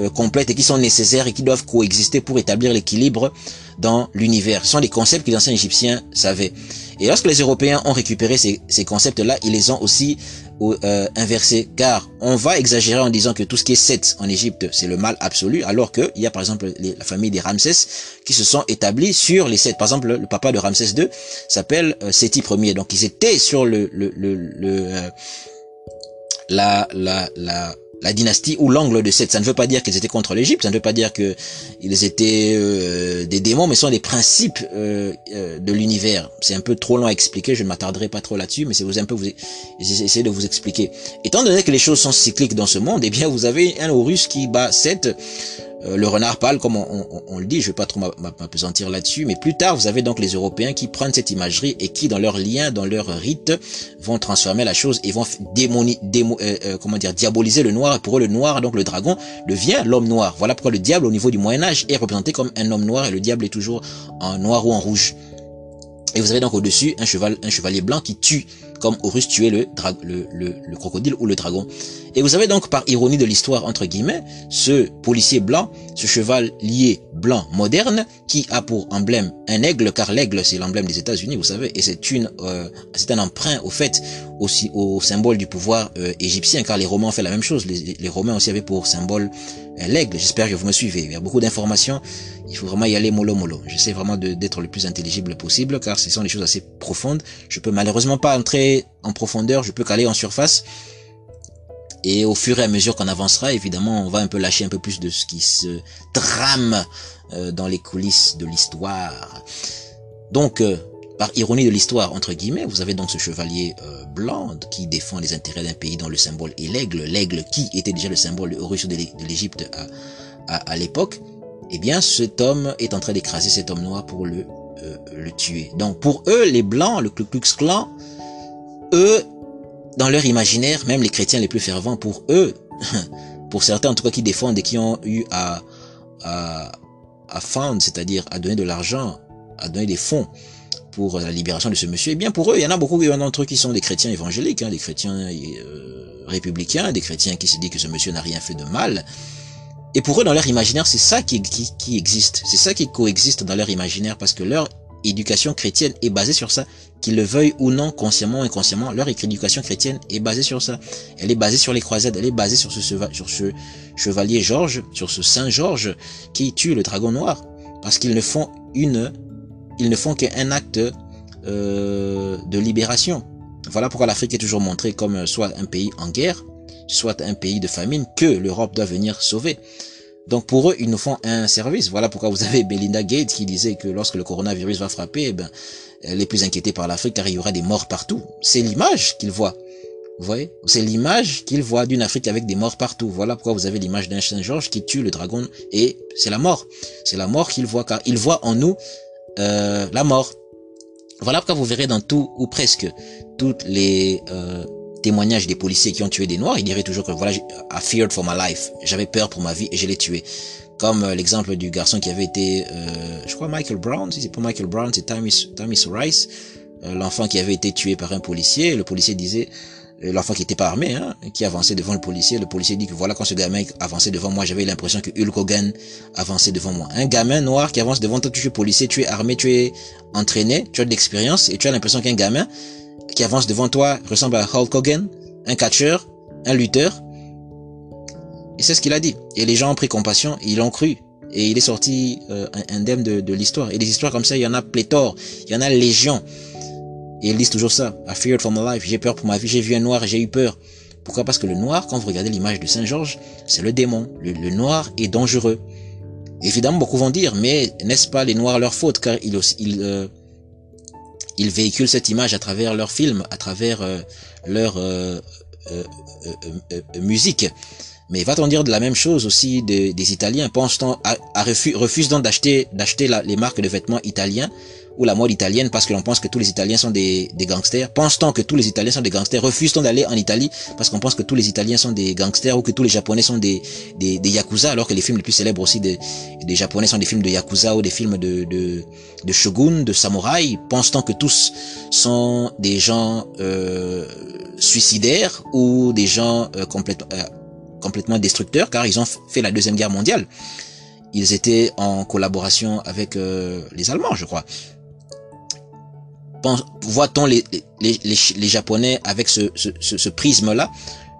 euh, complètent et qui sont nécessaires et qui doivent coexister pour établir l'équilibre dans l'univers. Ce sont des concepts que les anciens égyptiens savaient. Et lorsque les Européens ont récupéré ces, ces concepts-là, ils les ont aussi euh, inversés, car on va exagérer en disant que tout ce qui est Seth en Égypte, c'est le mal absolu, alors qu'il y a par exemple la famille des Ramsès qui se sont établis sur les Seth. Par exemple, le, papa de Ramsès II s'appelle euh, Séti Ier, donc ils étaient sur le, le, le, le euh, la, la la dynastie ou l'angle de Seth. Ça ne veut pas dire qu'ils étaient contre l'Égypte, ça ne veut pas dire que ils étaient euh, des démons, mais ce sont des principes euh, euh, de l'univers. C'est un peu trop long à expliquer, je ne m'attarderai pas trop là-dessus, mais c'est un peu vous de vous expliquer. Étant donné que les choses sont cycliques dans ce monde, eh bien vous avez un Horus qui bat Seth euh, le renard pâle, comme on, le dit, je vais pas trop m'apesantir là-dessus, mais plus tard, vous avez donc les Européens qui prennent cette imagerie et qui, dans leur lien, dans leur rite, vont transformer la chose et vont démoni, démo, euh, euh, comment dire, diaboliser le noir. Et pour eux, le noir, donc le dragon, devient l'homme noir. Voilà pourquoi le diable, au niveau du Moyen Âge, est représenté comme un homme noir et le diable est toujours en noir ou en rouge. Et vous avez donc au-dessus un cheval, un chevalier blanc qui tue comme Horus tuait le, crocodile ou le dragon. Et vous avez donc par ironie de l'histoire, entre guillemets, ce policier blanc, ce cheval lié blanc moderne, qui a pour emblème un aigle, car l'aigle c'est l'emblème des États-Unis, vous savez, et c'est une, euh, c'est un emprunt au fait aussi au symbole du pouvoir euh, égyptien, car les Romains ont fait la même chose. Les, les Romains aussi avaient pour symbole euh, l'aigle. J'espère que vous me suivez. Il y a beaucoup d'informations. Il faut vraiment y aller mollo mollo. J'essaie vraiment d'être le plus intelligible possible, car ce sont des choses assez profondes. Je peux malheureusement pas entrer en profondeur. Je peux qu'aller en surface. Et au fur et à mesure qu'on avancera, évidemment, on va un peu lâcher un peu plus de ce qui se trame euh, dans les coulisses de l'histoire. Donc, par ironie de l'histoire, entre guillemets, vous avez donc ce chevalier euh, blanc qui défend les intérêts d'un pays dont le symbole est l'aigle, l'aigle qui était déjà le symbole russe de l'Égypte à, à, l'époque, eh bien cet homme est en train d'écraser cet homme noir pour le, euh, le tuer. Donc pour eux, les blancs, le Ku Klux Klan, eux, dans leur imaginaire, même les chrétiens les plus fervents, pour eux, pour certains en tout cas qui défendent et qui ont eu à, à, à fendre, c'est-à-dire à donner de l'argent, à donner des fonds pour la libération de ce monsieur, et eh bien pour eux, il y en a beaucoup d'entre eux qui sont des chrétiens évangéliques, hein, des chrétiens euh, républicains, des chrétiens qui se disent que ce monsieur n'a rien fait de mal. Et pour eux, dans leur imaginaire, c'est ça qui, existe, c'est ça qui coexiste dans leur imaginaire, parce que leur éducation chrétienne est basée sur ça, qu'ils le veuillent ou non, consciemment ou inconsciemment, leur éducation chrétienne est basée sur ça. Elle est basée sur les croisades, elle est basée sur ce, chevalier Georges, sur ce Saint Georges qui tue le dragon noir, parce qu'ils ne font une ils ne font qu'un acte euh, de libération. Voilà pourquoi l'Afrique est toujours montrée comme soit un pays en guerre, soit un pays de famine que l'Europe doit venir sauver. Donc pour eux, ils nous font un service. Voilà pourquoi vous avez Belinda Gates qui disait que lorsque le coronavirus va frapper, eh ben, elle est plus inquiétée par l'Afrique car il y aura des morts partout. C'est l'image qu'ils voient. Vous voyez? C'est l'image qu'ils voient d'une Afrique avec des morts partout. Voilà pourquoi vous avez l'image d'un Saint-Georges qui tue le dragon et c'est la mort. C'est la mort qu'ils voient car ils voient en nous euh, la mort. Voilà pourquoi vous verrez dans tout ou presque toutes les euh, témoignages des policiers qui ont tué des Noirs, ils diraient toujours que voilà, I feared for my life. J'avais peur pour ma vie et je l'ai tué. Comme euh, l'exemple du garçon qui avait été, euh, je crois Michael Brown, si c'est pas Michael Brown, c'est Thomas, Thomas Rice, euh, l'enfant qui avait été tué par un policier. Le policier disait, l'enfant qui était pas armé, hein, qui avançait devant le policier. Le policier dit que voilà, quand ce gamin avançait devant moi, j'avais l'impression que Hulk Hogan avançait devant moi. Un gamin noir qui avance devant toi, tu es policier, tu es armé, tu es entraîné, tu as de l'expérience et tu as l'impression qu'un gamin qui avance devant toi ressemble à Hulk Hogan, un catcheur, un lutteur. Et c'est ce qu'il a dit. Et les gens ont pris compassion, ils l'ont cru. Et il est sorti euh, indemne de, de l'histoire. Et des histoires comme ça, il y en a pléthore, il y en a légion. Et ils disent toujours ça. I feared for my life. J'ai peur pour ma vie. J'ai vu un noir, j'ai eu peur. Pourquoi? Parce que le noir, quand vous regardez l'image de Saint Georges, c'est le démon. Le, noir est dangereux. Évidemment, beaucoup vont dire, mais n'est-ce pas les noirs leur faute? Car ils, ils, euh, ils véhiculent cette image à travers leurs films, à travers euh, leur euh, euh, musique. Mais va-t-on dire de la même chose aussi des, Italiens. Pense-t-on refuse, donc d'acheter d'acheter les marques de vêtements italiens ou la mode italienne parce que l'on pense que tous les Italiens sont des, des gangsters. Pense-t-on que tous les Italiens sont des gangsters. Refuse-t-on d'aller en Italie parce qu'on pense que tous les Italiens sont des gangsters ou que tous les Japonais sont des, des, des yakuza alors que les films les plus célèbres aussi des, des Japonais sont des films de yakuza ou des films de, de, de shogun, de samouraï. Pense-t-on que tous sont des gens euh, suicidaires ou des gens euh, complètement... Euh, complètement destructeurs car ils ont fait la deuxième guerre mondiale. Ils étaient en collaboration avec euh, les Allemands, je crois. Voit-on les, les, les, Japonais avec ce, ce, ce, prisme-là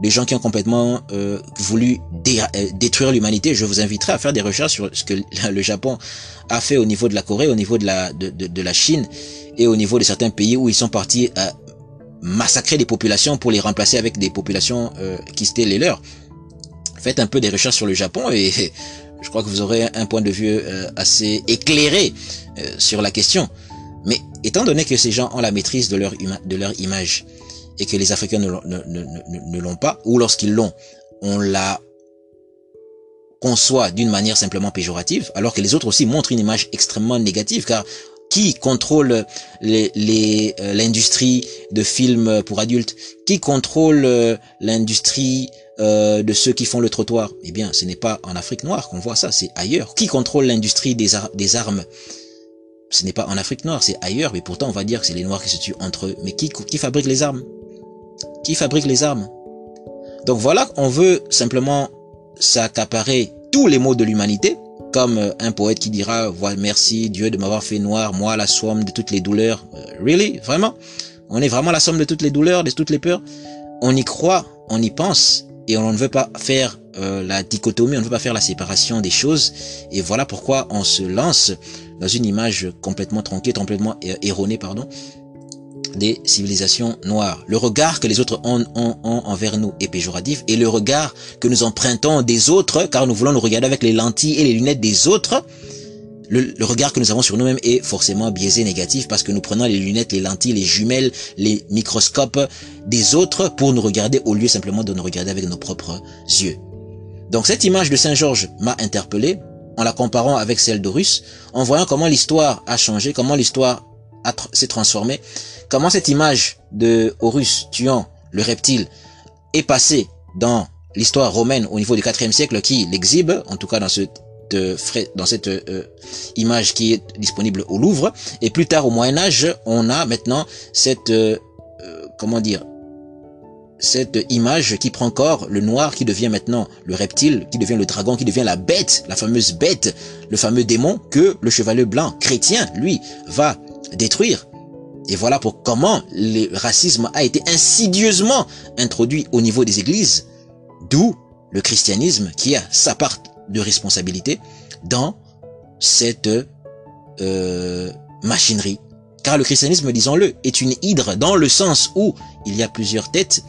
des gens qui ont complètement euh, voulu euh, détruire l'humanité. Je vous inviterai à faire des recherches sur ce que le Japon a fait au niveau de la Corée, au niveau de la, de, de, de la Chine et au niveau de certains pays où ils sont partis à massacrer des populations pour les remplacer avec des populations euh, qui étaient les leurs faites un peu des recherches sur le Japon et je crois que vous aurez un point de vue euh, assez éclairé euh, sur la question. Mais étant donné que ces gens ont la maîtrise de leur, de leur image et que les Africains ne, l'ont pas, ou lorsqu'ils l'ont, on la conçoit d'une manière simplement péjorative, alors que les autres aussi montrent une image extrêmement négative, car qui contrôle euh, l'industrie de films pour adultes? Qui contrôle l'industrie euh, de ceux qui font le trottoir. Eh bien, ce n'est pas en Afrique noire qu'on voit ça, c'est ailleurs. Qui contrôle l'industrie des, armes? Ce n'est pas en Afrique noire, c'est ailleurs. Mais pourtant, on va dire que c'est les Noirs qui se tuent entre eux. Mais qui, qui fabrique les armes? Qui fabrique les armes? Donc voilà, on veut simplement s'accaparer tous les maux de l'humanité, comme euh, un poète qui dira, voilà, merci Dieu de m'avoir fait noir, moi la somme de toutes les douleurs. Euh, really? Vraiment? On est vraiment la somme de toutes les douleurs, de toutes les peurs? On y croit, on y pense, et on ne veut pas faire euh, la dichotomie, on ne veut pas faire la séparation des choses et voilà pourquoi on se lance dans une image complètement tronquée, complètement erronée, pardon, des civilisations noires. Le regard que les autres ont, ont, ont, envers nous est péjoratif et le regard que nous empruntons des autres, car nous voulons nous regarder avec les lentilles et les lunettes des autres, le, regard que nous avons sur nous-mêmes est forcément biaisé négatif parce que nous prenons les lunettes, les lentilles, les jumelles, les microscopes des autres pour nous regarder au lieu simplement de nous regarder avec nos propres yeux. Donc cette image de Saint Georges m'a interpellé en la comparant avec celle d'Horus, en voyant comment l'histoire a changé, comment l'histoire s'est transformée, comment cette image de Horus tuant le reptile est passée dans l'histoire romaine au niveau du 4 siècle qui l'exhibe, en tout cas dans ce dans cette euh, image qui est disponible au Louvre. Et plus tard au Moyen Âge, on a maintenant cette euh, euh, comment dire cette image qui prend corps, le noir qui devient maintenant le reptile, qui devient le dragon, qui devient la bête, la fameuse bête, le fameux démon que le chevalier blanc chrétien, lui, va détruire. Et voilà pour comment le racisme a été insidieusement introduit au niveau des églises, d'où le christianisme qui a sa part de responsabilité dans cette euh, machinerie Car le christianisme, disons-le, est une hydre dans le sens où il y a plusieurs têtes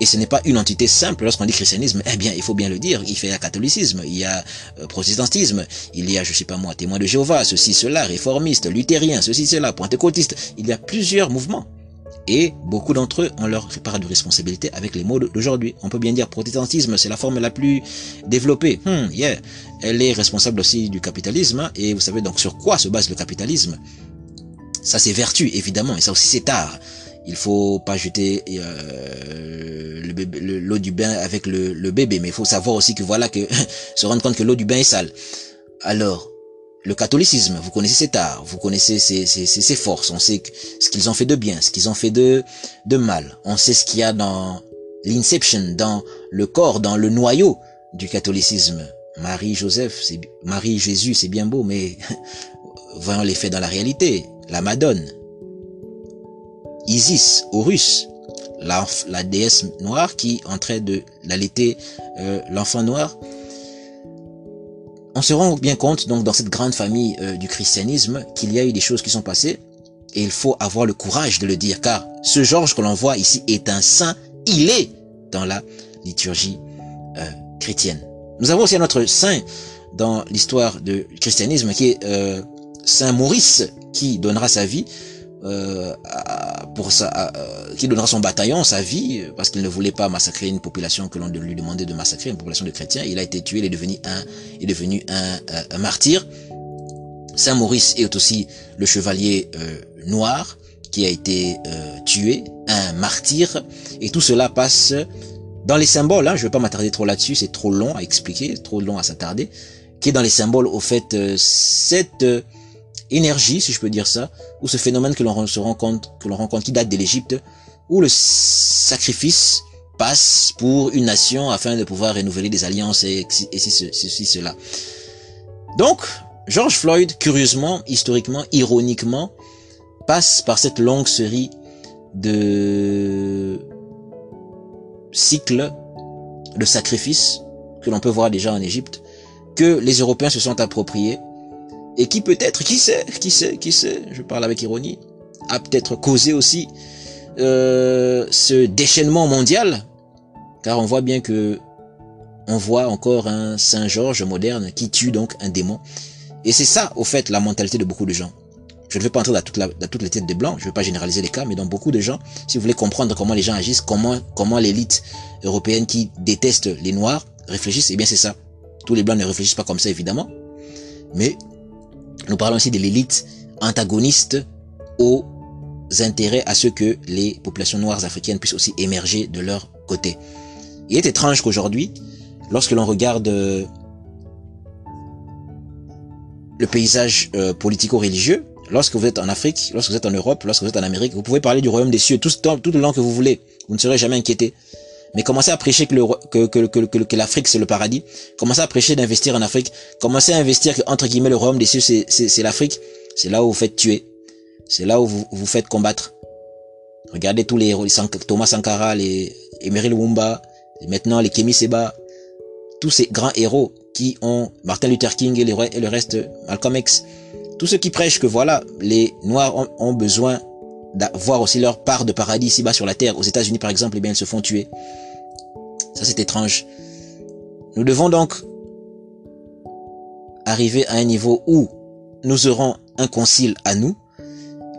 et ce n'est pas une entité simple. Lorsqu'on dit christianisme, eh bien, il faut bien le dire, il fait catholicisme, il y a euh, protestantisme, il y a, je sais pas moi, témoin de Jéhovah, ceci, cela, réformiste, luthérien, ceci, cela, pentecôtiste. Il y a plusieurs mouvements. Et beaucoup d'entre eux ont leur part de responsabilité avec les mots d'aujourd'hui. On peut bien dire protestantisme, c'est la forme la plus développée. Hmm, yeah. Elle est responsable aussi du capitalisme. Hein. et vous savez donc sur quoi se base le capitalisme? Ça c'est vertu, évidemment, et ça aussi c'est tard il faut pas jeter euh, l'eau du bain avec le, bébé, mais il faut savoir aussi que voilà que se rendre compte que l'eau du bain est sale. Alors, le catholicisme, vous connaissez cet art, vous connaissez ses, forces, on sait ce qu'ils ont fait de bien, ce qu'ils ont fait de, mal, on sait ce qu'il y a dans l'inception, dans le corps, dans le noyau du catholicisme. Marie Joseph, c'est Marie Jésus, c'est bien beau, mais voyons les faits dans la réalité. La Madone, Isis, Horus, la, la déesse noire qui entrait de l'allaiter euh, l'enfant noir. On se rend bien compte donc dans cette grande famille euh, du christianisme qu'il y a eu des choses qui sont passées. Et il faut avoir le courage de le dire car ce Georges que l'on voit ici est un saint, il est dans la liturgie euh, chrétienne. Nous avons aussi un autre saint dans l'histoire du christianisme qui est Saint Maurice qui donnera sa vie euh, pour ça, euh, qui donnera son bataillon, sa vie, parce qu'il ne voulait pas massacrer une population que l'on lui demandait de massacrer, une population de chrétiens. Il a été tué, il est devenu un, est devenu un, un, martyr. Saint Maurice est aussi le chevalier euh, noir qui a été euh, tué, un martyr, et tout cela passe dans les symboles. Hein, je ne vais pas m'attarder trop là-dessus, c'est trop long à expliquer, trop long à s'attarder. Qui est dans les symboles, au fait, cette énergie, si je peux dire ça, ou ce phénomène que l'on se rencontre, que l'on rencontre qui date de l'Égypte, où le sacrifice passe pour une nation afin de pouvoir renouveler des alliances et, et ceci, cela. Donc, George Floyd, curieusement, historiquement, ironiquement, passe par cette longue série de cycles de sacrifices que l'on peut voir déjà en Égypte, que les Européens se sont appropriés et qui peut-être, qui sait, qui sait, qui sait, je parle avec ironie, a peut-être causé aussi euh, ce déchaînement mondial, car on voit bien que on voit encore un Saint Georges moderne qui tue donc un démon, et c'est ça au fait la mentalité de beaucoup de gens. Je ne vais pas entrer dans, toutes les têtes des blancs, je ne vais pas généraliser les cas, mais dans beaucoup de gens, si vous voulez comprendre comment les gens agissent, comment comment l'élite européenne qui déteste les noirs réfléchissent, eh bien c'est ça. Tous les blancs ne réfléchissent pas comme ça évidemment, mais nous parlons aussi de l'élite antagoniste aux intérêts à ce que les populations noires africaines puissent aussi émerger de leur côté. Il est étrange qu'aujourd'hui, lorsque l'on regarde euh, le paysage euh, politico-religieux, lorsque vous êtes en Afrique, lorsque vous êtes en Europe, lorsque vous êtes en Amérique, vous pouvez parler du royaume des cieux tout, tout le long que vous voulez. Vous ne serez jamais inquiété. Mais commencez à prêcher que, que, que, que, que l'Afrique c'est le paradis. Commencez à prêcher d'investir en Afrique. Commencez à investir que, entre guillemets, le royaume des cieux c'est l'Afrique. C'est là où vous faites tuer. C'est là où vous vous faites combattre. Regardez tous les, les Thomas Sankara, les Emery Lumumba, maintenant les Kemi Seba, tous ces grands héros qui ont Martin Luther King et, les, et le reste, Malcolm X, tous ceux qui prêchent que voilà, les Noirs ont besoin d'avoir aussi leur part de paradis ici-bas sur la terre. Aux États-Unis, par exemple, eh bien, ils se font tuer. Ça, c'est étrange. Nous devons donc arriver à un niveau où nous aurons un concile à nous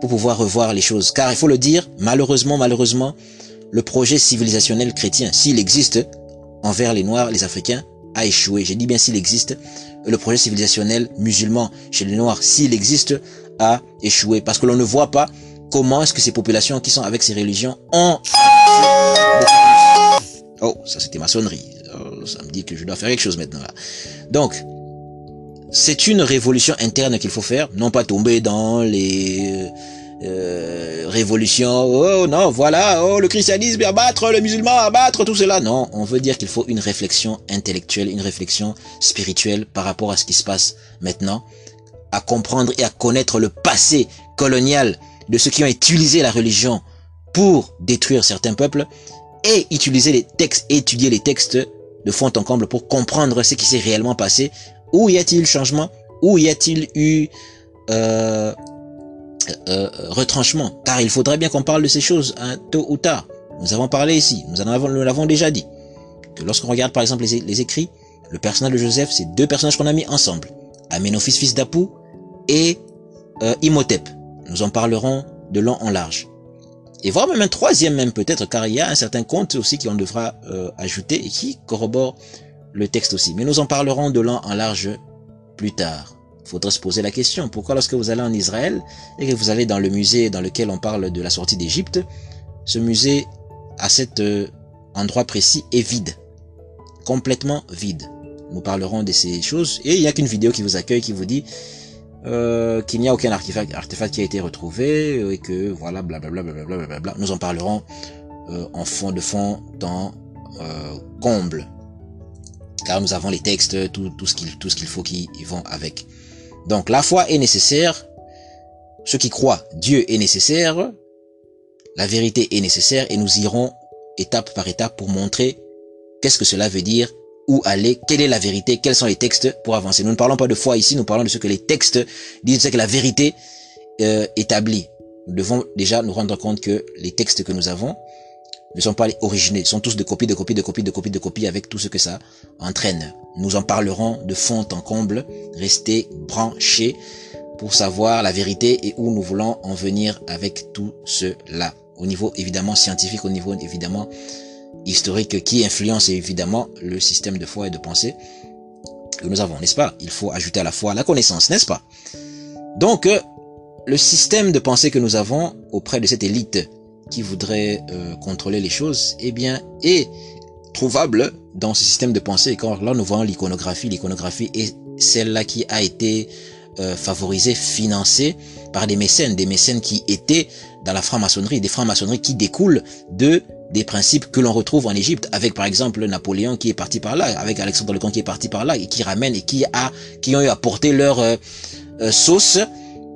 pour pouvoir revoir les choses. Car il faut le dire, malheureusement, malheureusement, le projet civilisationnel chrétien, s'il existe, envers les Noirs, les Africains, a échoué. J'ai dit bien s'il existe. Le projet civilisationnel musulman chez les Noirs, s'il existe, a échoué. Parce que l'on ne voit pas comment est-ce que ces populations qui sont avec ces religions ont... Oh, ça c'était ma sonnerie. Oh, ça me dit que je dois faire quelque chose maintenant là. Donc, c'est une révolution interne qu'il faut faire, non pas tomber dans les euh, révolutions. Oh non, voilà, oh le christianisme abattre, le musulman abattre, tout cela. Non, on veut dire qu'il faut une réflexion intellectuelle, une réflexion spirituelle par rapport à ce qui se passe maintenant, à comprendre et à connaître le passé colonial de ceux qui ont utilisé la religion pour détruire certains peuples et utiliser les textes, étudier les textes de fond en comble pour comprendre ce qui s'est réellement passé. Où y a-t-il changement? Où y a-t-il eu euh, euh, retranchement, car il faudrait bien qu'on parle de ces choses hein, tôt ou tard. Nous avons parlé ici, nous en avons, nous l'avons déjà dit, que lorsqu'on regarde par exemple les, écrits, le personnage de Joseph, c'est deux personnages qu'on a mis ensemble, Amenophis fils d'Apou et euh, Imhotep. Nous en parlerons de long en large. Et voire même un troisième même peut-être, car il y a un certain conte aussi qu'on devra euh, ajouter et qui corrobore le texte aussi. Mais nous en parlerons de long en large plus tard. Il faudra se poser la question, pourquoi lorsque vous allez en Israël et que vous allez dans le musée dans lequel on parle de la sortie d'Égypte, ce musée à cet euh, endroit précis est vide, complètement vide. Nous parlerons de ces choses et il n'y a qu'une vidéo qui vous accueille qui vous dit euh, qu'il n'y a aucun artefact, artefact qui a été retrouvé euh, et que voilà blablabla bla, bla, nous en parlerons euh, en fond de fond dans euh, comble. Car nous avons les textes tout, tout ce qu'il tout ce qu'il faut qui vont avec. Donc la foi est nécessaire. Ceux qui croient Dieu est nécessaire. La vérité est nécessaire et nous irons étape par étape pour montrer qu'est-ce que cela veut dire où aller, quelle est la vérité, quels sont les textes pour avancer. Nous ne parlons pas de foi ici, nous parlons de ce que les textes disent, c'est que la vérité euh, établie. Nous devons déjà nous rendre compte que les textes que nous avons ne sont pas originés, sont tous de copies, de copies, de copies, de copies, de copies avec tout ce que ça entraîne. Nous en parlerons de fond en comble, restez branchés pour savoir la vérité et où nous voulons en venir avec tout cela. Au niveau évidemment scientifique, au niveau évidemment historique qui influence évidemment le système de foi et de pensée que nous avons, n'est-ce pas? Il faut ajouter à la foi la connaissance, n'est-ce pas? Donc, euh, le système de pensée que nous avons auprès de cette élite qui voudrait euh, contrôler les choses, eh bien, est trouvable dans ce système de pensée. Et quand là, nous voyons l'iconographie, l'iconographie est celle-là qui a été euh, favorisée, financée par des mécènes, des mécènes qui étaient dans la franc-maçonnerie, des francs-maçonneries qui découlent de des principes que l'on retrouve en Égypte avec par exemple Napoléon qui est parti par là, avec Alexandre le qui est parti par là et qui ramène et qui a qui ont eu apporté leur euh, euh, sauce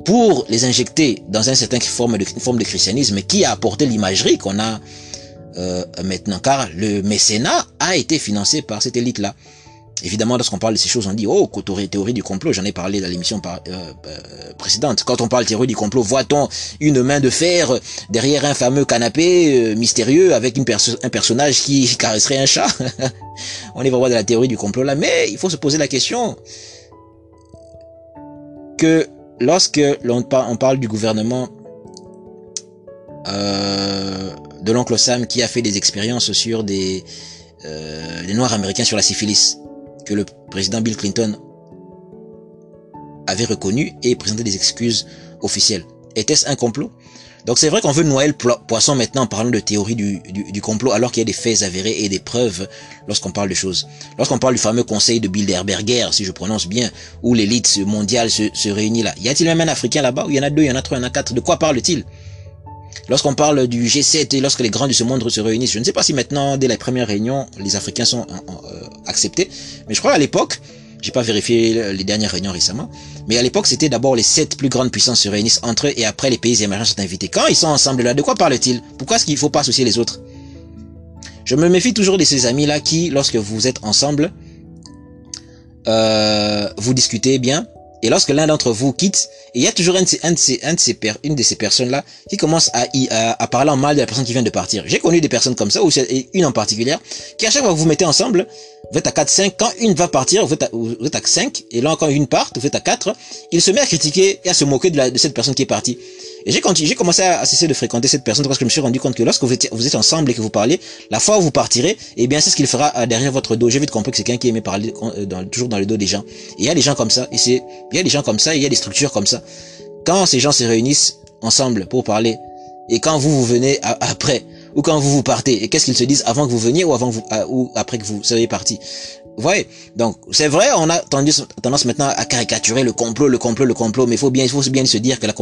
pour les injecter dans un certain forme de forme de christianisme qui a apporté l'imagerie qu'on a euh, maintenant car le mécénat a été financé par cette élite là. Évidemment, lorsqu'on parle de ces choses, on dit, oh, théorie du complot, j'en ai parlé dans l'émission euh, euh, précédente. Quand on parle théorie du complot, voit-on une main de fer derrière un fameux canapé euh, mystérieux avec un personnage qui caresserait un chat? On est vraiment dans la théorie du complot là, mais il faut se poser la question que lorsque l'on on parle du gouvernement de l'oncle Sam qui a fait des expériences sur des, des Noirs américains sur la syphilis, que le président Bill Clinton avait reconnu et présenté des excuses officielles. Était-ce un complot? Donc c'est vrai qu'on veut noyer le poisson maintenant en parlant de théorie du, complot alors qu'il y a des faits avérés et des preuves lorsqu'on parle de choses. Lorsqu'on parle du fameux conseil de Bilderberger, si je prononce bien, où l'élite mondiale se, réunit là. Y a-t-il même un Africain là-bas? Ou y en a deux, il y en a trois, il y en a quatre De quoi parle-t-il? Lorsqu'on parle du G7 et lorsque les grands de ce monde se réunissent, je ne sais pas si maintenant, dès la première réunion, les Africains sont euh, acceptés, mais je crois à l'époque, j'ai pas vérifié les dernières réunions récemment, mais à l'époque, c'était d'abord les sept plus grandes puissances se réunissent entre eux et après les pays émergents sont invités. Quand ils sont ensemble là, de quoi parlent-ils? Pourquoi est-ce qu'il faut pas associer les autres? Je me méfie toujours de ces amis-là qui, lorsque vous êtes ensemble, euh, vous discutez bien, et lorsque l'un d'entre vous quitte, il y a toujours un un un une de ces personnes-là qui commence à, à, parler en mal de la personne qui vient de partir. J'ai connu des personnes comme ça, ou une en particulier, qui à chaque fois que vous vous mettez ensemble, vous êtes à 4, 5, quand une va partir, vous êtes à, vous êtes à 5, et là quand une part, vous êtes à 4, il se met à critiquer et à se moquer de, la, de cette personne qui est partie. Et j'ai commencé à cesser de fréquenter cette personne parce que je me suis rendu compte que lorsque vous êtes, vous êtes ensemble et que vous parlez, la fois où vous partirez, eh bien c'est ce qu'il fera euh, derrière votre dos. J'ai vite compris que c'est quelqu'un qui aimait parler euh, dans, toujours dans le dos des gens. Et il y a des gens comme ça, il y a des gens comme ça, il y a des structures comme ça. Quand ces gens se réunissent ensemble pour parler, et quand vous vous venez après, ou quand vous vous partez, et qu'est-ce qu'ils se disent avant que vous veniez ou avant vous, euh, ou après que vous soyez parti. Vous voyez Donc, c'est vrai, on a tendance, maintenant à caricaturer le complot, le complot, le complot, mais il faut bien, faut bien se dire que la,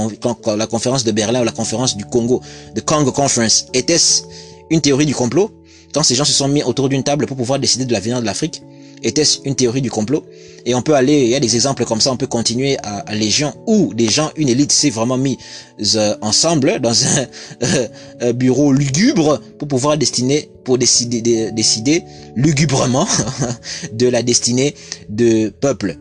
la conférence de Berlin ou la conférence du Congo, de Congo Conference, était-ce une théorie du complot? Quand ces gens se sont mis autour d'une table pour pouvoir décider de l'avenir de l'Afrique, était-ce une théorie du complot? Et on peut aller, il y a des exemples comme ça, on peut continuer à, à Légion où des gens, une élite s'est vraiment mis euh, ensemble dans un euh, bureau lugubre pour pouvoir destiner, pour décider, décider lugubrement de la destinée de peuple.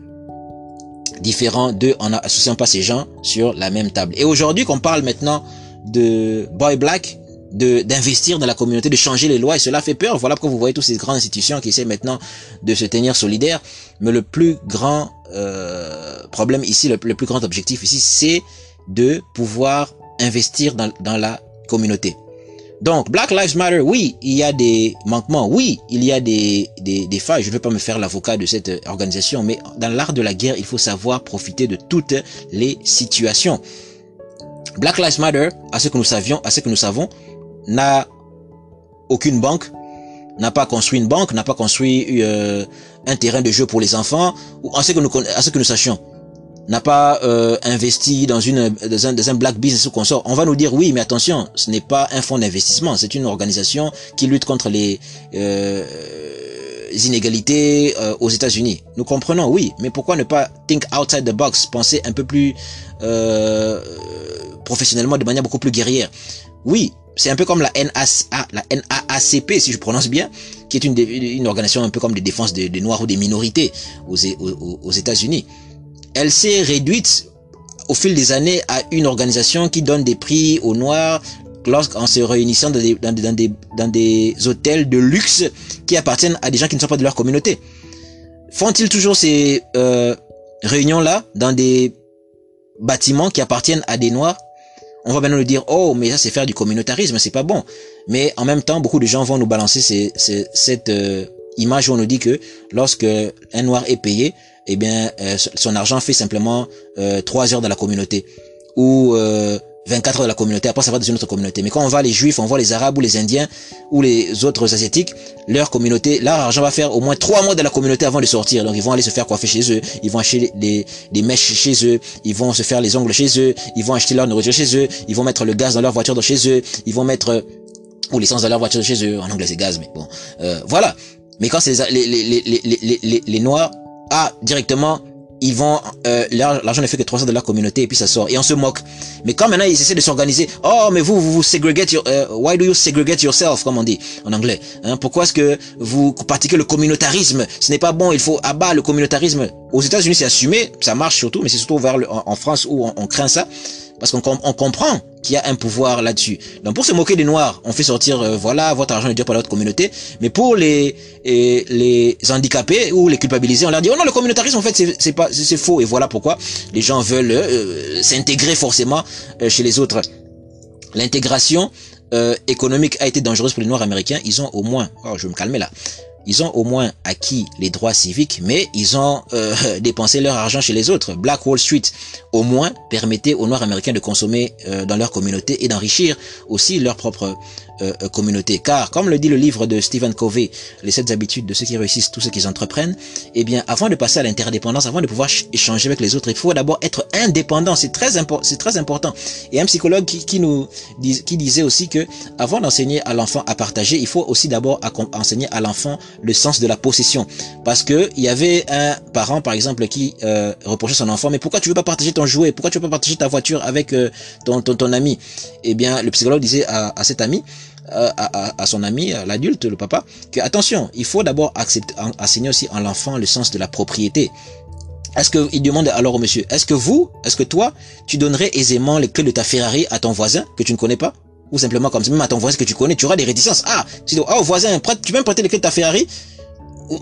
différents d'eux en associant pas ces gens sur la même table. Et aujourd'hui qu'on parle maintenant de Boy Black, d'investir dans la communauté, de changer les lois et cela fait peur. Voilà pourquoi vous voyez toutes ces grandes institutions qui essaient maintenant de se tenir solidaires. Mais le plus grand euh, problème ici, le, plus grand objectif ici, c'est de pouvoir investir dans, dans la communauté. Donc, Black Lives Matter, oui, il y a des manquements, oui, il y a des, des, des failles. Je ne vais pas me faire l'avocat de cette organisation, mais dans l'art de la guerre, il faut savoir profiter de toutes les situations. Black Lives Matter, à ce que nous savions, à ce que nous savons, n'a aucune banque, n'a pas construit une banque, n'a pas construit euh, un terrain de jeu pour les enfants, ou à ce que nous, à ce que nous sachions n'a pas euh, investi dans une dans un, dans un black business ou consort, on va nous dire oui, mais attention, ce n'est pas un fonds d'investissement, c'est une organisation qui lutte contre les, euh, inégalités euh, aux États-Unis. Nous comprenons, oui, mais pourquoi ne pas think outside the box, penser un peu plus professionnellement, de manière beaucoup plus guerrière? Oui, c'est un peu comme la NAA, NAACP, si je prononce bien, qui est une, une organisation un peu comme de défense des, des Noirs ou des minorités aux, aux, aux États-Unis elle s'est réduite au fil des années à une organisation qui donne des prix aux Noirs lorsqu'en se réunissant dans des, dans, des, dans des hôtels de luxe qui appartiennent à des gens qui ne sont pas de leur communauté. Font-ils toujours ces euh, réunions-là dans des bâtiments qui appartiennent à des Noirs? On va maintenant nous dire, oh, mais ça c'est faire du communautarisme, c'est pas bon. Mais en même temps, beaucoup de gens vont nous balancer cette euh, image où on nous dit que lorsque un Noir est payé, eh bien, euh, son argent fait simplement euh, 3 heures de la communauté ou 24 heures de la communauté. Après, ça va dans une autre communauté. Mais quand on va les Juifs, on voit les Arabes ou les Indiens ou les autres Asiatiques, leur communauté, leur argent va faire au moins 3 mois de la communauté avant de sortir. Donc, ils vont aller se faire coiffer chez eux, ils vont acheter des, des mèches chez eux, ils vont se faire les ongles chez eux, ils vont acheter leur nourriture chez eux, ils vont mettre le gaz dans leur voiture de chez eux, ils vont mettre ou l'essence dans leur voiture de chez eux. En anglais, c'est gaz, mais bon. Euh, voilà. Mais quand c'est les, les, les, les, les, les Noirs, ah, directement, ils vont, euh, l'argent ne fait que 300 de leur communauté et puis ça sort. Et on se moque. Mais quand maintenant ils essaient de s'organiser, oh mais vous, vous, vous segregate, your, uh, why do you segregate yourself, comme on dit en anglais. Hein, pourquoi est-ce que vous pratiquez le communautarisme? Ce n'est pas bon, il faut abattre le communautarisme. Aux États-Unis c'est assumé, ça marche surtout, mais c'est surtout vers le, en, France où on craint ça parce qu'on on comprend qu'il y a un pouvoir là-dessus. Donc pour se moquer des noirs, on fait sortir euh, voilà votre argent est dû par notre communauté, mais pour les les handicapés ou les culpabiliser, on leur dit oh non le communautarisme en fait c'est pas c'est faux et voilà pourquoi les gens veulent euh, s'intégrer forcément euh, chez les autres. L'intégration économique a été dangereuse pour les noirs américains, ils ont au moins oh je vais me calmer là ils ont au moins acquis les droits civiques, mais ils ont euh, dépensé leur argent chez les autres. Black Wall Street, au moins, permettait aux Noirs américains de consommer euh, dans leur communauté et d'enrichir aussi leur propre euh, euh, communauté. Car, comme le dit le livre de Stephen Covey, Les sept habitudes de ceux qui réussissent, tous ceux qui entreprennent, eh bien, avant de passer à l'interdépendance, avant de pouvoir échanger avec les autres, il faut d'abord être indépendant. C'est très très important. Et un psychologue qui, qui nous qui disait aussi que avant d'enseigner à l'enfant à partager, il faut aussi d'abord enseigner à l'enfant le sens de la possession. Parce que il y avait un parent, par exemple, qui euh, reprochait son enfant, mais pourquoi tu veux pas partager ton jouet? Pourquoi tu veux pas partager ta voiture avec euh, ton, ton, ton ami Eh bien, le psychologue disait à, à cet ami, euh, à, son ami, l'adulte, le papa, que attention, il faut d'abord accepter, enseigner aussi à l'enfant le sens de la propriété. Est-ce que il demande alors au monsieur, est-ce que vous, est-ce que toi, tu donnerais aisément les clés de ta Ferrari à ton voisin que tu ne connais pas? Ou simplement comme ça, même à ton voisin que tu connais, tu auras des réticences. Ah, tu dis, oh voisin, tu peux me prêter les clés de ta Ferrari?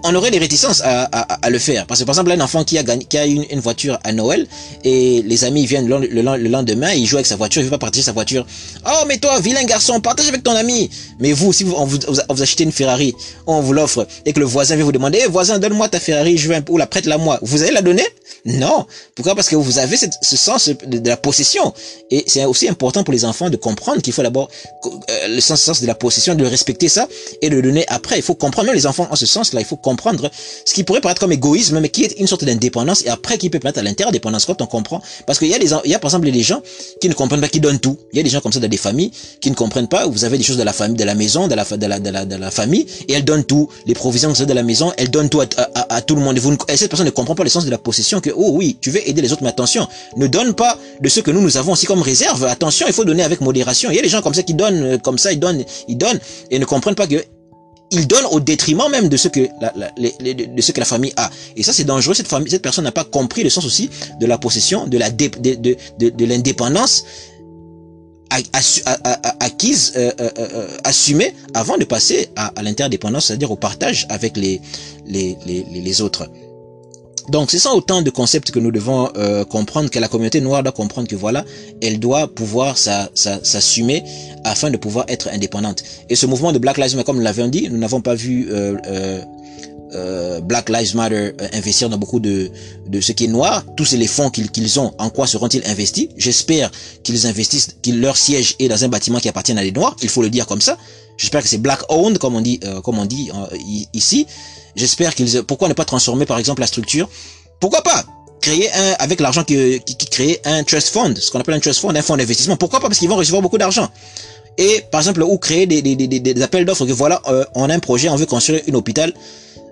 On aurait des réticences à, à, le faire. Parce que par exemple, un enfant qui a gagné, qui a une, une voiture à Noël et les amis viennent le, le, lendemain, il joue avec sa voiture, il veut pas partager sa voiture. Oh mais toi, vilain garçon, partage avec ton ami. Mais vous, si vous, on vous, vous achetez une Ferrari, on vous l'offre et que le voisin vient vous demander, hey, eh, voisin, donne-moi ta Ferrari, je veux ou la prête-la moi. Vous allez la donner? Non. Pourquoi? Parce que vous avez ce sens de, la possession. Et c'est aussi important pour les enfants de comprendre qu'il faut d'abord euh, le sens, de la possession, de respecter ça et de le donner après. Il faut comprendre, même les enfants en ce sens-là, il faut comprendre ce qui pourrait paraître comme égoïsme, mais qui est une sorte d'indépendance et après qui peut permettre à l'interdépendance quand on comprend. Parce qu'il y a des, il y a par exemple des gens qui ne comprennent pas, qui donnent tout. Il y a des gens comme ça dans des familles qui ne comprennent pas. Vous avez des choses de la famille, de la maison, de la, de la, de la, de la famille et elles donnent tout. Les provisions de la maison, elles donnent tout à, à, tout le monde. Vous, et cette personne ne comprend pas le sens de la possession que, oh oui, tu veux aider les autres, mais attention, ne donne pas de ce que nous, nous avons aussi comme réserve. Attention, il faut donner avec modération. Il y a des gens comme ça qui donnent, euh, comme ça, ils donnent, ils donnent et ne comprennent pas que il donne au détriment même de ce que la, de ce que la famille a. Et ça, c'est dangereux. Cette famille, cette personne n'a pas compris le sens aussi de la possession, de la de, de, de, de l'indépendance acquise, euh, euh, euh, assumée avant de passer à, l'interdépendance, c'est-à-dire au partage avec les, les, les, autres. Donc, c'est ça autant de concepts que nous devons euh, comprendre, que la communauté noire doit comprendre que voilà, elle doit pouvoir s'assumer afin de pouvoir être indépendante. Et ce mouvement de Black Lives Matter, comme nous l'avions dit, nous n'avons pas vu euh, euh, euh Black Lives Matter investir dans beaucoup de, de ce qui est noir. Tous les fonds qu'ils ont, en quoi seront-ils investis? J'espère qu'ils investissent, qu'ils leur siège est dans un bâtiment qui appartient à des noirs. Il faut le dire comme ça. J'espère que c'est black owned, comme on dit, comme on dit ici. J'espère qu'ils... Pourquoi ne pas transformer par exemple la structure? Pourquoi pas créer un avec l'argent qui, qui, crée un trust fund, ce qu'on appelle un trust fund, un fonds d'investissement. Pourquoi pas? Parce qu'ils vont recevoir beaucoup d'argent. Et par exemple, ou créer des, des, des, des appels d'offres que voilà, euh, on a un projet, on veut construire un hôpital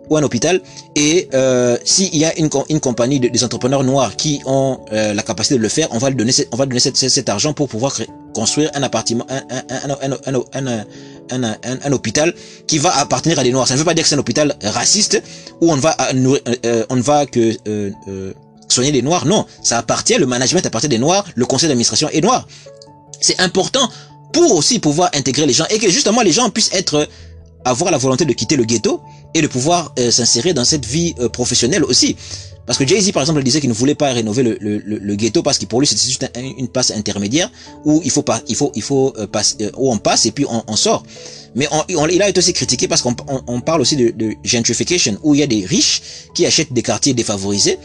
ou un hôpital et euh, s'il y a une, une compagnie de, des entrepreneurs noirs qui ont euh, la capacité de le faire, on va lui donner, on va donner cet, cet, argent pour pouvoir construire un appartement, un, un, un, un, un, un, un, hôpital qui va appartenir à des noirs. Ça ne veut pas dire que c'est un hôpital raciste où on va euh, euh, on ne va que euh, euh, soigner les noirs. Non, ça appartient, le management appartient des noirs, le conseil d'administration est noir. C'est important pour aussi pouvoir intégrer les gens et que justement les gens puissent être avoir la volonté de quitter le ghetto et de pouvoir euh, s'insérer dans cette vie euh, professionnelle aussi. Parce que Jay-Z, par exemple, disait qu'il ne voulait pas rénover le, le, le, ghetto parce que pour lui, c'était juste une passe intermédiaire où il faut pas, il faut, il faut euh, passer, où on passe et puis on, on sort. Mais on, il a été aussi critiqué parce qu'on on, parle aussi de, de gentrification où il y a des riches qui achètent des quartiers défavorisés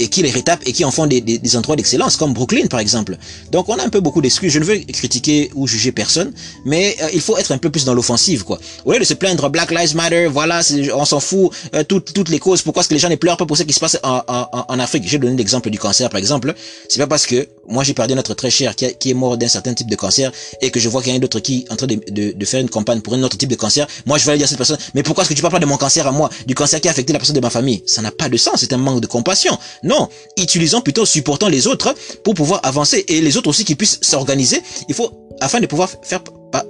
et qui les rétapent et qui en font des, des, des endroits d'excellence, comme Brooklyn par exemple. Donc on a un peu beaucoup d'excuses. Je ne veux critiquer ou juger personne, mais euh, il faut être un peu plus dans l'offensive, quoi. Au lieu de se plaindre Black Lives Matter, voilà, on s'en fout, euh, toutes, toutes les causes. Pourquoi est-ce que les gens ne pleurent pas pour ce qui se passe en, en, en Afrique? J'ai donné l'exemple du cancer, par exemple. C'est pas parce que moi j'ai perdu notre très cher qui, qui est mort d'un certain type de cancer et que je vois qu'il y a un autre qui est en train de, de, de, faire une campagne pour un autre type de cancer. Moi je vais aller dire à cette personne, mais pourquoi est-ce que tu parles pas de mon cancer à moi, du cancer qui a affecté la personne de ma famille? Ça n'a pas de sens. C'est un manque de compassion. Utilisons plutôt supportant les autres pour pouvoir avancer et les autres aussi qui puissent s'organiser. Il faut afin de pouvoir faire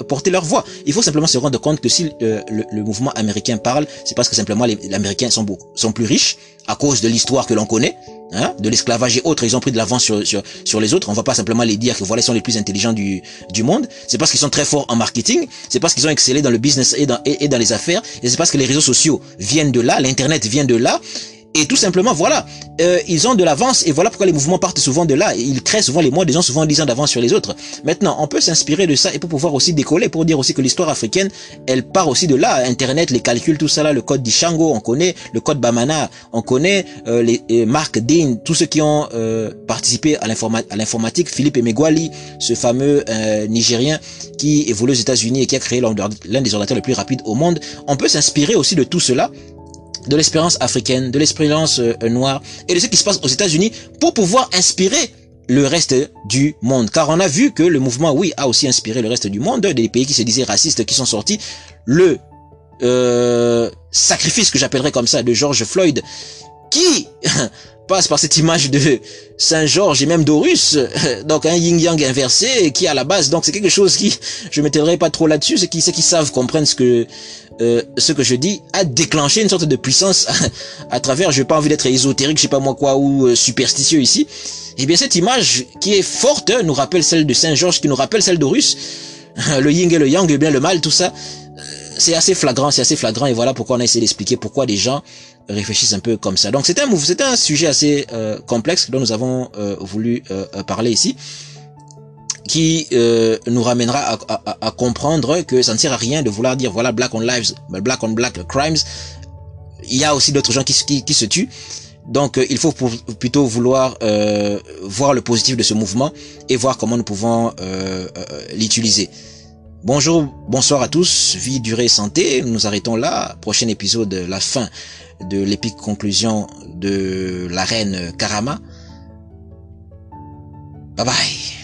porter leur voix. Il faut simplement se rendre compte que si euh, le, mouvement américain parle, c'est parce que simplement les, Américains sont, sont plus riches à cause de l'histoire que l'on connaît, hein, de l'esclavage et autres. Ils ont pris de l'avance sur, sur, sur les autres. On va pas simplement les dire que voilà, ils sont les plus intelligents du, du monde. C'est parce qu'ils sont très forts en marketing. C'est parce qu'ils ont excellé dans le business et dans, et dans les affaires. Et c'est parce que les réseaux sociaux viennent de là, l'internet vient de là. Et tout simplement, voilà, euh, ils ont de l'avance et voilà pourquoi les mouvements partent souvent de là. Ils créent souvent les mois des gens souvent 10 ans d'avance sur les autres. Maintenant, on peut s'inspirer de ça et pour pouvoir aussi décoller, pour dire aussi que l'histoire africaine, elle part aussi de là. Internet, les calculs, tout ça là, le code d'Ishango, on connaît, le code Bamana, on connaît, euh, les, euh, Mark Dean, tous ceux qui ont euh, participé à l'informatique, Philippe Emegwali, ce fameux euh, Nigérien qui évolue aux États-Unis et qui a créé l'un des ordinateurs les plus rapides au monde. On peut s'inspirer aussi de tout cela de l'expérience africaine, de l'expérience euh, noire et de ce qui se passe aux États-Unis pour pouvoir inspirer le reste du monde. Car on a vu que le mouvement, oui, a aussi inspiré le reste du monde, des pays qui se disaient racistes, qui sont sortis. Le euh, sacrifice que j'appellerais comme ça de George Floyd, qui passe par cette image de Saint Georges et même d'Horus, donc un yin-yang inversé qui à la base, donc c'est quelque chose qui, je m'étalerai pas trop là-dessus, ceux qui, savent comprendre ce que euh, ce que je dis a déclenché une sorte de puissance à, travers, je n'ai pas envie d'être ésotérique, je sais pas moi quoi, ou euh, superstitieux ici. Et eh bien cette image qui est forte nous rappelle celle de Saint Georges, qui nous rappelle celle d'Horus, le yin et le yang, le bien le mal, tout ça. Euh, c'est assez flagrant, c'est assez flagrant, et voilà pourquoi on a essayé d'expliquer pourquoi des gens réfléchissent un peu comme ça. Donc c'est un, c'est un sujet assez complexe dont nous avons voulu parler ici qui euh, nous ramènera à, comprendre que ça ne sert à rien de vouloir dire voilà black on lives, black on black crimes. Il y a aussi d'autres gens qui, se tuent. Donc euh, il faut plutôt vouloir euh, voir le positif de ce mouvement et voir comment nous pouvons l'utiliser. Bonjour, bonsoir à tous, vie, durée, santé. Nous arrêtons là. Prochain épisode, la fin de l'épique conclusion de la reine Karama. Bye bye.